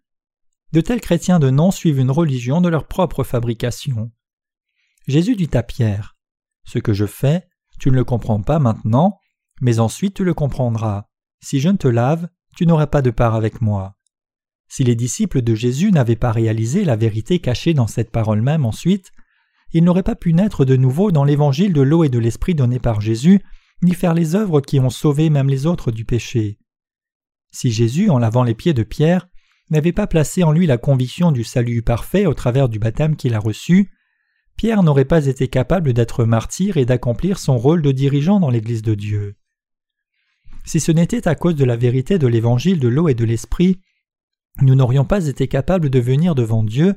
De tels chrétiens de nom suivent une religion de leur propre fabrication. Jésus dit à Pierre Ce que je fais, tu ne le comprends pas maintenant, mais ensuite tu le comprendras. Si je ne te lave, tu n'auras pas de part avec moi. Si les disciples de Jésus n'avaient pas réalisé la vérité cachée dans cette parole même ensuite, ils n'auraient pas pu naître de nouveau dans l'évangile de l'eau et de l'esprit donné par Jésus, ni faire les œuvres qui ont sauvé même les autres du péché. Si Jésus, en lavant les pieds de Pierre, n'avait pas placé en lui la conviction du salut parfait au travers du baptême qu'il a reçu, Pierre n'aurait pas été capable d'être martyr et d'accomplir son rôle de dirigeant dans l'Église de Dieu. Si ce n'était à cause de la vérité de l'évangile de l'eau et de l'esprit, nous n'aurions pas été capables de venir devant Dieu,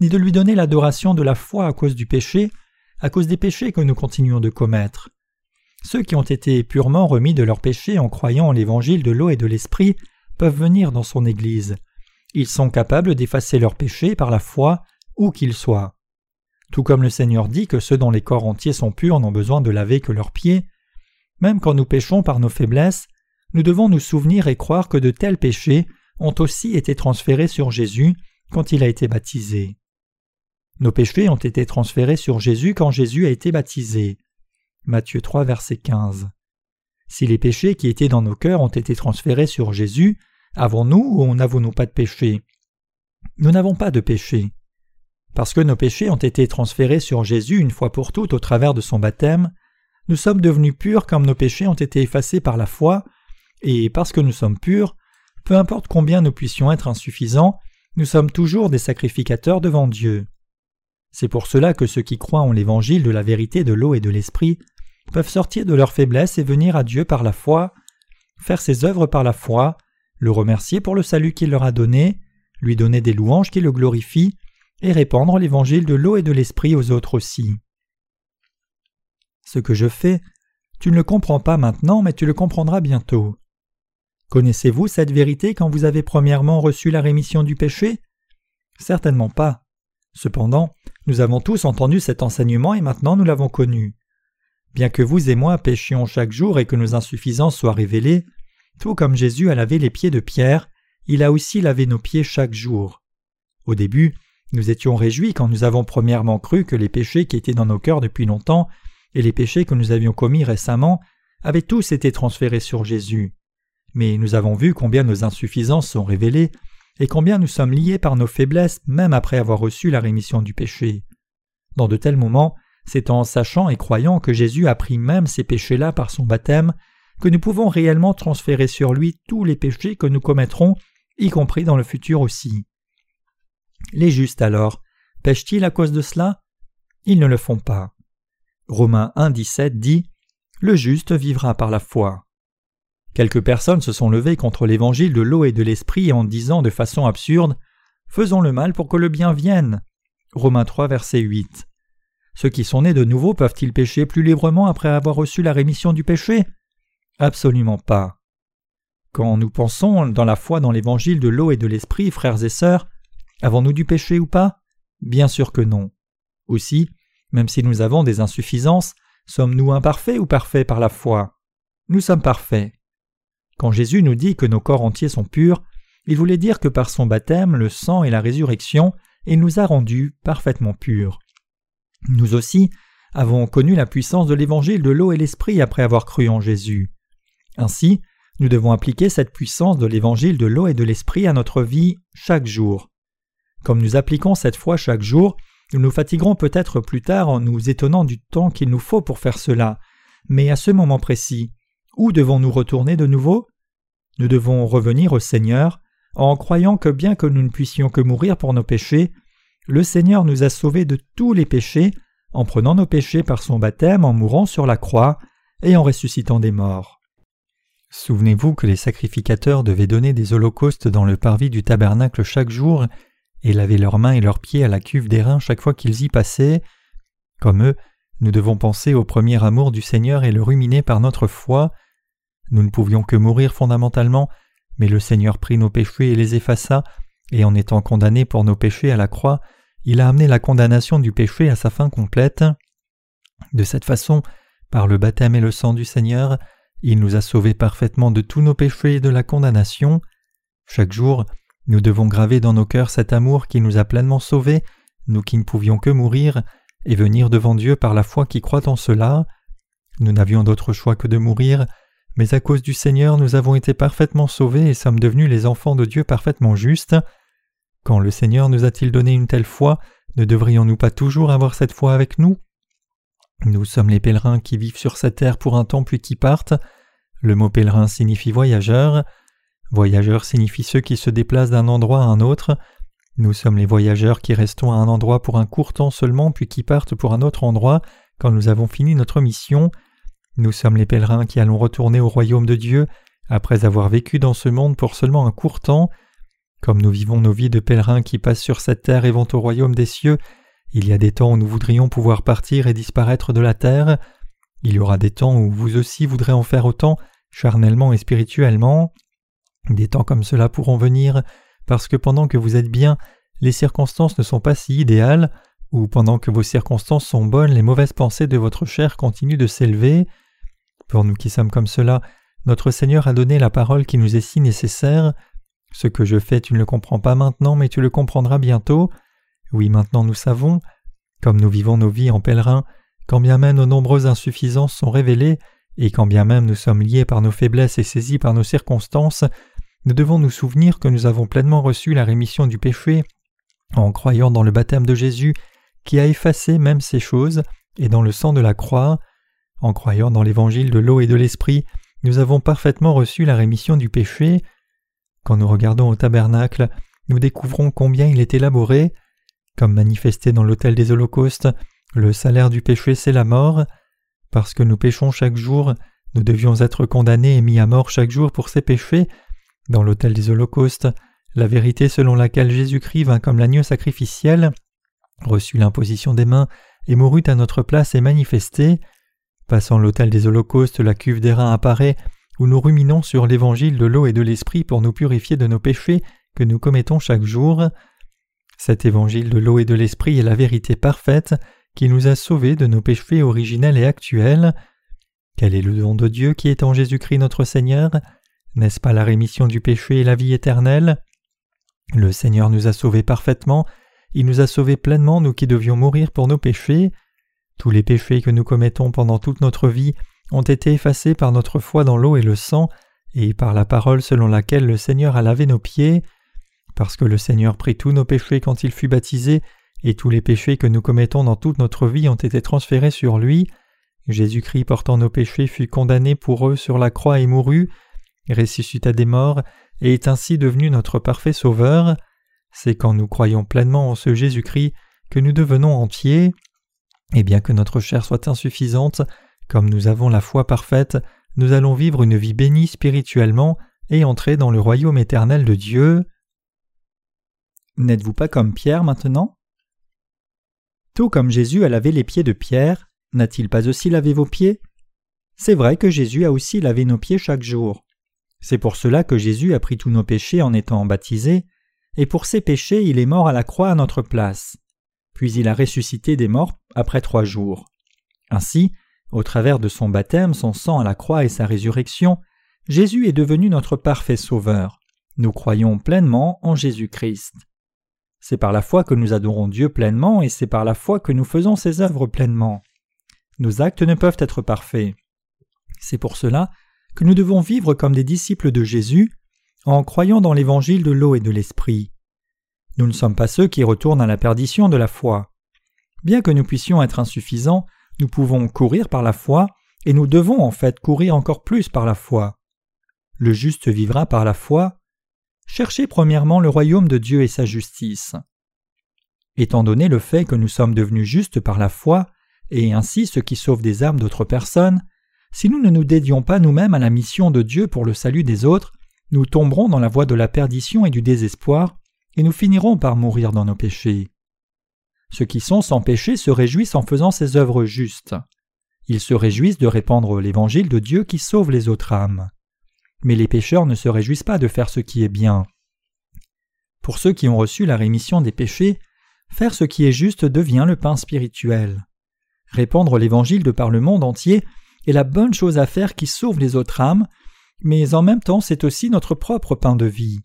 ni de lui donner l'adoration de la foi à cause du péché, à cause des péchés que nous continuons de commettre. Ceux qui ont été purement remis de leurs péchés en croyant en l'évangile de l'eau et de l'esprit peuvent venir dans son Église. Ils sont capables d'effacer leurs péchés par la foi, où qu'ils soient. Tout comme le Seigneur dit que ceux dont les corps entiers sont purs n'ont besoin de laver que leurs pieds, même quand nous péchons par nos faiblesses, nous devons nous souvenir et croire que de tels péchés ont aussi été transférés sur Jésus quand il a été baptisé. Nos péchés ont été transférés sur Jésus quand Jésus a été baptisé. Matthieu 3, verset 15. Si les péchés qui étaient dans nos cœurs ont été transférés sur Jésus, avons-nous ou n'avons-nous pas de péché? Nous n'avons pas de péché. Parce que nos péchés ont été transférés sur Jésus une fois pour toutes au travers de son baptême, nous sommes devenus purs comme nos péchés ont été effacés par la foi, et parce que nous sommes purs, peu importe combien nous puissions être insuffisants, nous sommes toujours des sacrificateurs devant Dieu. C'est pour cela que ceux qui croient en l'évangile de la vérité de l'eau et de l'esprit peuvent sortir de leur faiblesse et venir à Dieu par la foi, faire ses œuvres par la foi, le remercier pour le salut qu'il leur a donné, lui donner des louanges qui le glorifient, et répandre l'évangile de l'eau et de l'esprit aux autres aussi. Ce que je fais, tu ne le comprends pas maintenant, mais tu le comprendras bientôt. Connaissez-vous cette vérité quand vous avez premièrement reçu la rémission du péché? Certainement pas. Cependant, nous avons tous entendu cet enseignement et maintenant nous l'avons connu. Bien que vous et moi péchions chaque jour et que nos insuffisances soient révélées, tout comme Jésus a lavé les pieds de Pierre, il a aussi lavé nos pieds chaque jour. Au début, nous étions réjouis quand nous avons premièrement cru que les péchés qui étaient dans nos cœurs depuis longtemps et les péchés que nous avions commis récemment avaient tous été transférés sur Jésus. Mais nous avons vu combien nos insuffisances sont révélées et combien nous sommes liés par nos faiblesses même après avoir reçu la rémission du péché. Dans de tels moments, c'est en sachant et croyant que Jésus a pris même ces péchés-là par son baptême que nous pouvons réellement transférer sur lui tous les péchés que nous commettrons, y compris dans le futur aussi. Les justes alors, pêchent-ils à cause de cela? Ils ne le font pas. Romains 1.17 dit Le juste vivra par la foi. Quelques personnes se sont levées contre l'évangile de l'eau et de l'esprit en disant de façon absurde Faisons le mal pour que le bien vienne. Romains 3, verset 8. Ceux qui sont nés de nouveau peuvent-ils pécher plus librement après avoir reçu la rémission du péché? Absolument pas. Quand nous pensons dans la foi dans l'évangile de l'eau et de l'esprit, frères et sœurs, Avons-nous du péché ou pas? Bien sûr que non. Aussi, même si nous avons des insuffisances, sommes-nous imparfaits ou parfaits par la foi? Nous sommes parfaits. Quand Jésus nous dit que nos corps entiers sont purs, il voulait dire que par son baptême, le sang et la résurrection, il nous a rendus parfaitement purs. Nous aussi avons connu la puissance de l'évangile de l'eau et l'esprit après avoir cru en Jésus. Ainsi, nous devons appliquer cette puissance de l'évangile de l'eau et de l'esprit à notre vie chaque jour. Comme nous appliquons cette foi chaque jour, nous nous fatiguerons peut-être plus tard en nous étonnant du temps qu'il nous faut pour faire cela, mais à ce moment précis, où devons-nous retourner de nouveau? Nous devons revenir au Seigneur en croyant que bien que nous ne puissions que mourir pour nos péchés, le Seigneur nous a sauvés de tous les péchés en prenant nos péchés par son baptême, en mourant sur la croix et en ressuscitant des morts. Souvenez-vous que les sacrificateurs devaient donner des holocaustes dans le parvis du tabernacle chaque jour et laver leurs mains et leurs pieds à la cuve d'airain chaque fois qu'ils y passaient. Comme eux, nous devons penser au premier amour du Seigneur et le ruminer par notre foi. Nous ne pouvions que mourir fondamentalement, mais le Seigneur prit nos péchés et les effaça, et en étant condamné pour nos péchés à la croix, il a amené la condamnation du péché à sa fin complète. De cette façon, par le baptême et le sang du Seigneur, il nous a sauvés parfaitement de tous nos péchés et de la condamnation. Chaque jour, nous devons graver dans nos cœurs cet amour qui nous a pleinement sauvés, nous qui ne pouvions que mourir, et venir devant Dieu par la foi qui croit en cela. Nous n'avions d'autre choix que de mourir, mais à cause du Seigneur nous avons été parfaitement sauvés et sommes devenus les enfants de Dieu parfaitement justes. Quand le Seigneur nous a-t-il donné une telle foi, ne devrions-nous pas toujours avoir cette foi avec nous? Nous sommes les pèlerins qui vivent sur cette terre pour un temps puis qui partent. Le mot pèlerin signifie voyageur. Voyageurs signifie ceux qui se déplacent d'un endroit à un autre. Nous sommes les voyageurs qui restons à un endroit pour un court temps seulement puis qui partent pour un autre endroit quand nous avons fini notre mission. Nous sommes les pèlerins qui allons retourner au royaume de Dieu après avoir vécu dans ce monde pour seulement un court temps. Comme nous vivons nos vies de pèlerins qui passent sur cette terre et vont au royaume des cieux, il y a des temps où nous voudrions pouvoir partir et disparaître de la terre. Il y aura des temps où vous aussi voudrez en faire autant, charnellement et spirituellement. Des temps comme cela pourront venir parce que pendant que vous êtes bien, les circonstances ne sont pas si idéales, ou pendant que vos circonstances sont bonnes, les mauvaises pensées de votre chair continuent de s'élever. Pour nous qui sommes comme cela, notre Seigneur a donné la parole qui nous est si nécessaire. Ce que je fais, tu ne le comprends pas maintenant, mais tu le comprendras bientôt. Oui, maintenant nous savons, comme nous vivons nos vies en pèlerins, quand bien même nos nombreuses insuffisances sont révélées, et quand bien même nous sommes liés par nos faiblesses et saisis par nos circonstances, nous devons nous souvenir que nous avons pleinement reçu la rémission du péché en croyant dans le baptême de Jésus qui a effacé même ces choses et dans le sang de la croix. En croyant dans l'évangile de l'eau et de l'esprit, nous avons parfaitement reçu la rémission du péché. Quand nous regardons au tabernacle, nous découvrons combien il est élaboré. Comme manifesté dans l'autel des holocaustes, le salaire du péché c'est la mort. Parce que nous péchons chaque jour, nous devions être condamnés et mis à mort chaque jour pour ces péchés. Dans l'autel des holocaustes, la vérité selon laquelle Jésus-Christ vint comme l'agneau sacrificiel, reçut l'imposition des mains et mourut à notre place est manifestée. Passant l'autel des holocaustes, la cuve d'airain apparaît, où nous ruminons sur l'évangile de l'eau et de l'esprit pour nous purifier de nos péchés que nous commettons chaque jour. Cet évangile de l'eau et de l'esprit est la vérité parfaite qui nous a sauvés de nos péchés originels et actuels. Quel est le don de Dieu qui est en Jésus-Christ notre Seigneur? N'est-ce pas la rémission du péché et la vie éternelle? Le Seigneur nous a sauvés parfaitement, il nous a sauvés pleinement, nous qui devions mourir pour nos péchés. Tous les péchés que nous commettons pendant toute notre vie ont été effacés par notre foi dans l'eau et le sang, et par la parole selon laquelle le Seigneur a lavé nos pieds. Parce que le Seigneur prit tous nos péchés quand il fut baptisé, et tous les péchés que nous commettons dans toute notre vie ont été transférés sur lui, Jésus-Christ portant nos péchés fut condamné pour eux sur la croix et mourut, ressuscita des morts, et est ainsi devenu notre parfait Sauveur. C'est quand nous croyons pleinement en ce Jésus-Christ que nous devenons entiers. Et bien que notre chair soit insuffisante, comme nous avons la foi parfaite, nous allons vivre une vie bénie spirituellement et entrer dans le royaume éternel de Dieu. N'êtes-vous pas comme Pierre maintenant? Tout comme Jésus a lavé les pieds de Pierre, n'a-t-il pas aussi lavé vos pieds? C'est vrai que Jésus a aussi lavé nos pieds chaque jour. C'est pour cela que Jésus a pris tous nos péchés en étant baptisé, et pour ces péchés il est mort à la croix à notre place. puis il a ressuscité des morts après trois jours. Ainsi, au travers de son baptême, son sang à la croix et sa résurrection, Jésus est devenu notre parfait Sauveur. Nous croyons pleinement en Jésus-Christ. C'est par la foi que nous adorons Dieu pleinement et c'est par la foi que nous faisons ses œuvres pleinement. Nos actes ne peuvent être parfaits. C'est pour cela que nous devons vivre comme des disciples de Jésus en croyant dans l'évangile de l'eau et de l'esprit. Nous ne sommes pas ceux qui retournent à la perdition de la foi. Bien que nous puissions être insuffisants, nous pouvons courir par la foi, et nous devons en fait courir encore plus par la foi. Le juste vivra par la foi. Cherchez premièrement le royaume de Dieu et sa justice. Étant donné le fait que nous sommes devenus justes par la foi, et ainsi ce qui sauve des âmes d'autres personnes, si nous ne nous dédions pas nous-mêmes à la mission de Dieu pour le salut des autres, nous tomberons dans la voie de la perdition et du désespoir, et nous finirons par mourir dans nos péchés. Ceux qui sont sans péché se réjouissent en faisant ces œuvres justes. Ils se réjouissent de répandre l'évangile de Dieu qui sauve les autres âmes. Mais les pécheurs ne se réjouissent pas de faire ce qui est bien. Pour ceux qui ont reçu la rémission des péchés, faire ce qui est juste devient le pain spirituel. Répandre l'évangile de par le monde entier est la bonne chose à faire qui sauve les autres âmes, mais en même temps c'est aussi notre propre pain de vie.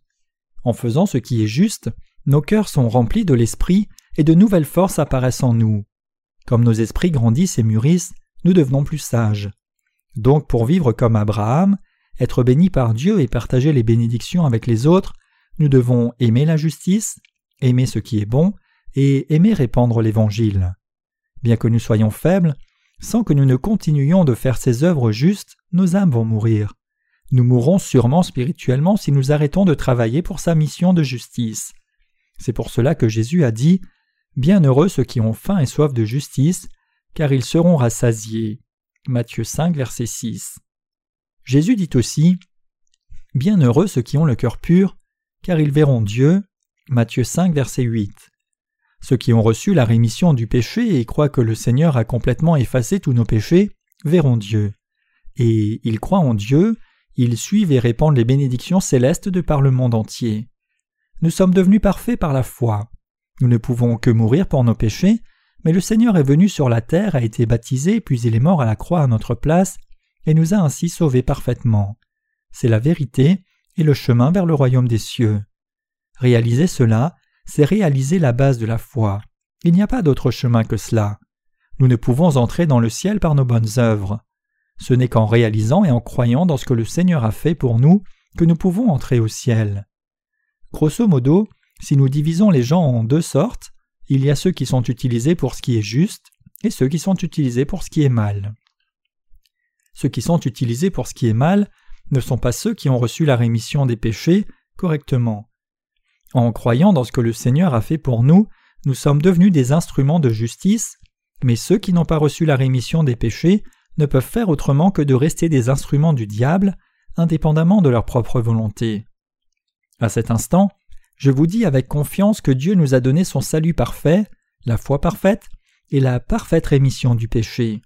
En faisant ce qui est juste, nos cœurs sont remplis de l'esprit et de nouvelles forces apparaissent en nous. Comme nos esprits grandissent et mûrissent, nous devenons plus sages. Donc pour vivre comme Abraham, être bénis par Dieu et partager les bénédictions avec les autres, nous devons aimer la justice, aimer ce qui est bon, et aimer répandre l'Évangile. Bien que nous soyons faibles, sans que nous ne continuions de faire ces œuvres justes, nos âmes vont mourir. Nous mourrons sûrement spirituellement si nous arrêtons de travailler pour sa mission de justice. C'est pour cela que Jésus a dit Bienheureux ceux qui ont faim et soif de justice, car ils seront rassasiés. Matthieu 5, verset 6. Jésus dit aussi Bienheureux ceux qui ont le cœur pur, car ils verront Dieu. Matthieu 5, verset 8. Ceux qui ont reçu la rémission du péché et croient que le Seigneur a complètement effacé tous nos péchés verront Dieu. Et ils croient en Dieu, ils suivent et répandent les bénédictions célestes de par le monde entier. Nous sommes devenus parfaits par la foi. Nous ne pouvons que mourir pour nos péchés, mais le Seigneur est venu sur la terre, a été baptisé, puis il est mort à la croix à notre place, et nous a ainsi sauvés parfaitement. C'est la vérité et le chemin vers le royaume des cieux. Réaliser cela, c'est réaliser la base de la foi. Il n'y a pas d'autre chemin que cela. Nous ne pouvons entrer dans le ciel par nos bonnes œuvres. Ce n'est qu'en réalisant et en croyant dans ce que le Seigneur a fait pour nous que nous pouvons entrer au ciel. Grosso modo, si nous divisons les gens en deux sortes, il y a ceux qui sont utilisés pour ce qui est juste et ceux qui sont utilisés pour ce qui est mal. Ceux qui sont utilisés pour ce qui est mal ne sont pas ceux qui ont reçu la rémission des péchés correctement. En croyant dans ce que le Seigneur a fait pour nous, nous sommes devenus des instruments de justice, mais ceux qui n'ont pas reçu la rémission des péchés ne peuvent faire autrement que de rester des instruments du diable, indépendamment de leur propre volonté. À cet instant, je vous dis avec confiance que Dieu nous a donné son salut parfait, la foi parfaite et la parfaite rémission du péché.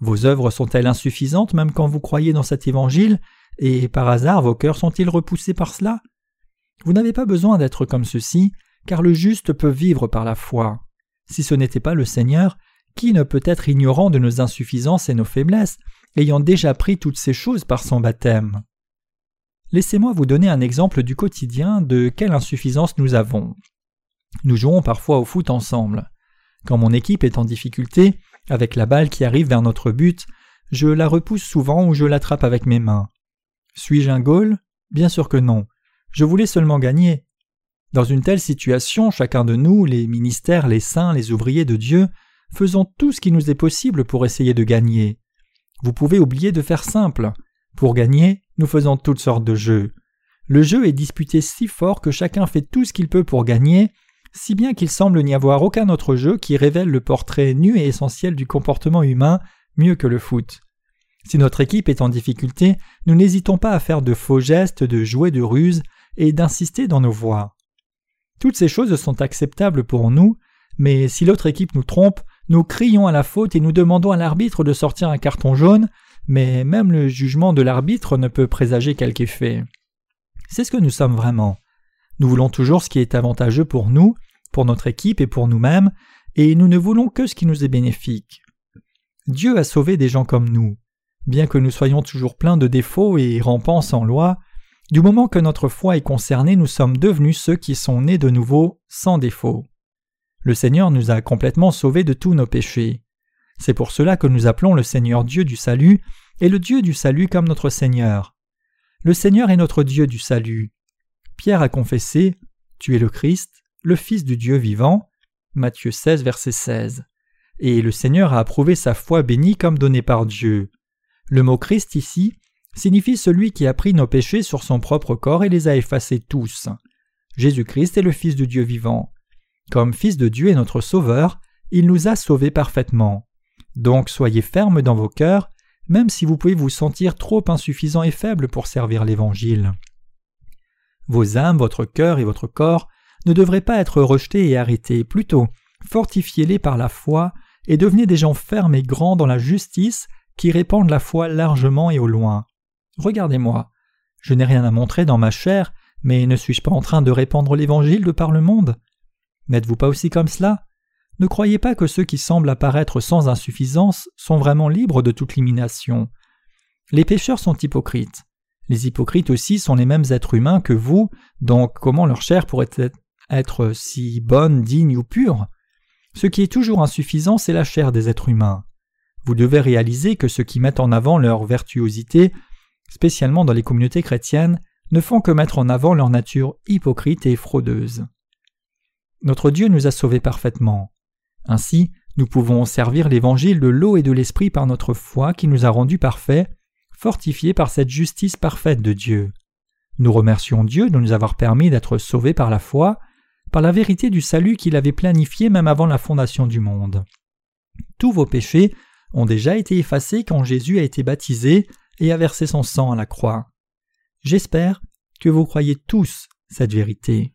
Vos œuvres sont-elles insuffisantes même quand vous croyez dans cet évangile, et par hasard vos cœurs sont-ils repoussés par cela? Vous n'avez pas besoin d'être comme ceci, car le juste peut vivre par la foi. Si ce n'était pas le Seigneur, qui ne peut être ignorant de nos insuffisances et nos faiblesses, ayant déjà pris toutes ces choses par son baptême? Laissez-moi vous donner un exemple du quotidien de quelle insuffisance nous avons. Nous jouons parfois au foot ensemble. Quand mon équipe est en difficulté, avec la balle qui arrive vers notre but, je la repousse souvent ou je l'attrape avec mes mains. Suis-je un goal? Bien sûr que non. Je voulais seulement gagner. Dans une telle situation, chacun de nous, les ministères, les saints, les ouvriers de Dieu, faisons tout ce qui nous est possible pour essayer de gagner. Vous pouvez oublier de faire simple. Pour gagner, nous faisons toutes sortes de jeux. Le jeu est disputé si fort que chacun fait tout ce qu'il peut pour gagner, si bien qu'il semble n'y avoir aucun autre jeu qui révèle le portrait nu et essentiel du comportement humain mieux que le foot. Si notre équipe est en difficulté, nous n'hésitons pas à faire de faux gestes, de jouer de ruses et d'insister dans nos voix. Toutes ces choses sont acceptables pour nous, mais si l'autre équipe nous trompe, nous crions à la faute et nous demandons à l'arbitre de sortir un carton jaune, mais même le jugement de l'arbitre ne peut présager quelque effet. C'est ce que nous sommes vraiment. Nous voulons toujours ce qui est avantageux pour nous, pour notre équipe et pour nous-mêmes, et nous ne voulons que ce qui nous est bénéfique. Dieu a sauvé des gens comme nous. Bien que nous soyons toujours pleins de défauts et rampants sans loi, du moment que notre foi est concernée, nous sommes devenus ceux qui sont nés de nouveau sans défaut. Le Seigneur nous a complètement sauvés de tous nos péchés. C'est pour cela que nous appelons le Seigneur Dieu du salut et le Dieu du salut comme notre Seigneur. Le Seigneur est notre Dieu du salut. Pierre a confessé Tu es le Christ, le Fils du Dieu vivant. Matthieu 16, verset 16. Et le Seigneur a approuvé sa foi bénie comme donnée par Dieu. Le mot Christ ici signifie celui qui a pris nos péchés sur son propre corps et les a effacés tous. Jésus-Christ est le Fils du Dieu vivant. Comme Fils de Dieu et notre Sauveur, il nous a sauvés parfaitement. Donc soyez fermes dans vos cœurs, même si vous pouvez vous sentir trop insuffisant et faible pour servir l'Évangile. Vos âmes, votre cœur et votre corps ne devraient pas être rejetés et arrêtés, plutôt fortifiez-les par la foi et devenez des gens fermes et grands dans la justice qui répandent la foi largement et au loin. Regardez-moi. Je n'ai rien à montrer dans ma chair, mais ne suis-je pas en train de répandre l'Évangile de par le monde? N'êtes-vous pas aussi comme cela? Ne croyez pas que ceux qui semblent apparaître sans insuffisance sont vraiment libres de toute limitation. Les pécheurs sont hypocrites. Les hypocrites aussi sont les mêmes êtres humains que vous, donc comment leur chair pourrait être si bonne, digne ou pure Ce qui est toujours insuffisant, c'est la chair des êtres humains. Vous devez réaliser que ceux qui mettent en avant leur vertuosité, spécialement dans les communautés chrétiennes, ne font que mettre en avant leur nature hypocrite et fraudeuse. Notre Dieu nous a sauvés parfaitement. Ainsi, nous pouvons servir l'évangile de l'eau et de l'esprit par notre foi qui nous a rendus parfaits, fortifiés par cette justice parfaite de Dieu. Nous remercions Dieu de nous avoir permis d'être sauvés par la foi, par la vérité du salut qu'il avait planifié même avant la fondation du monde. Tous vos péchés ont déjà été effacés quand Jésus a été baptisé et a versé son sang à la croix. J'espère que vous croyez tous cette vérité.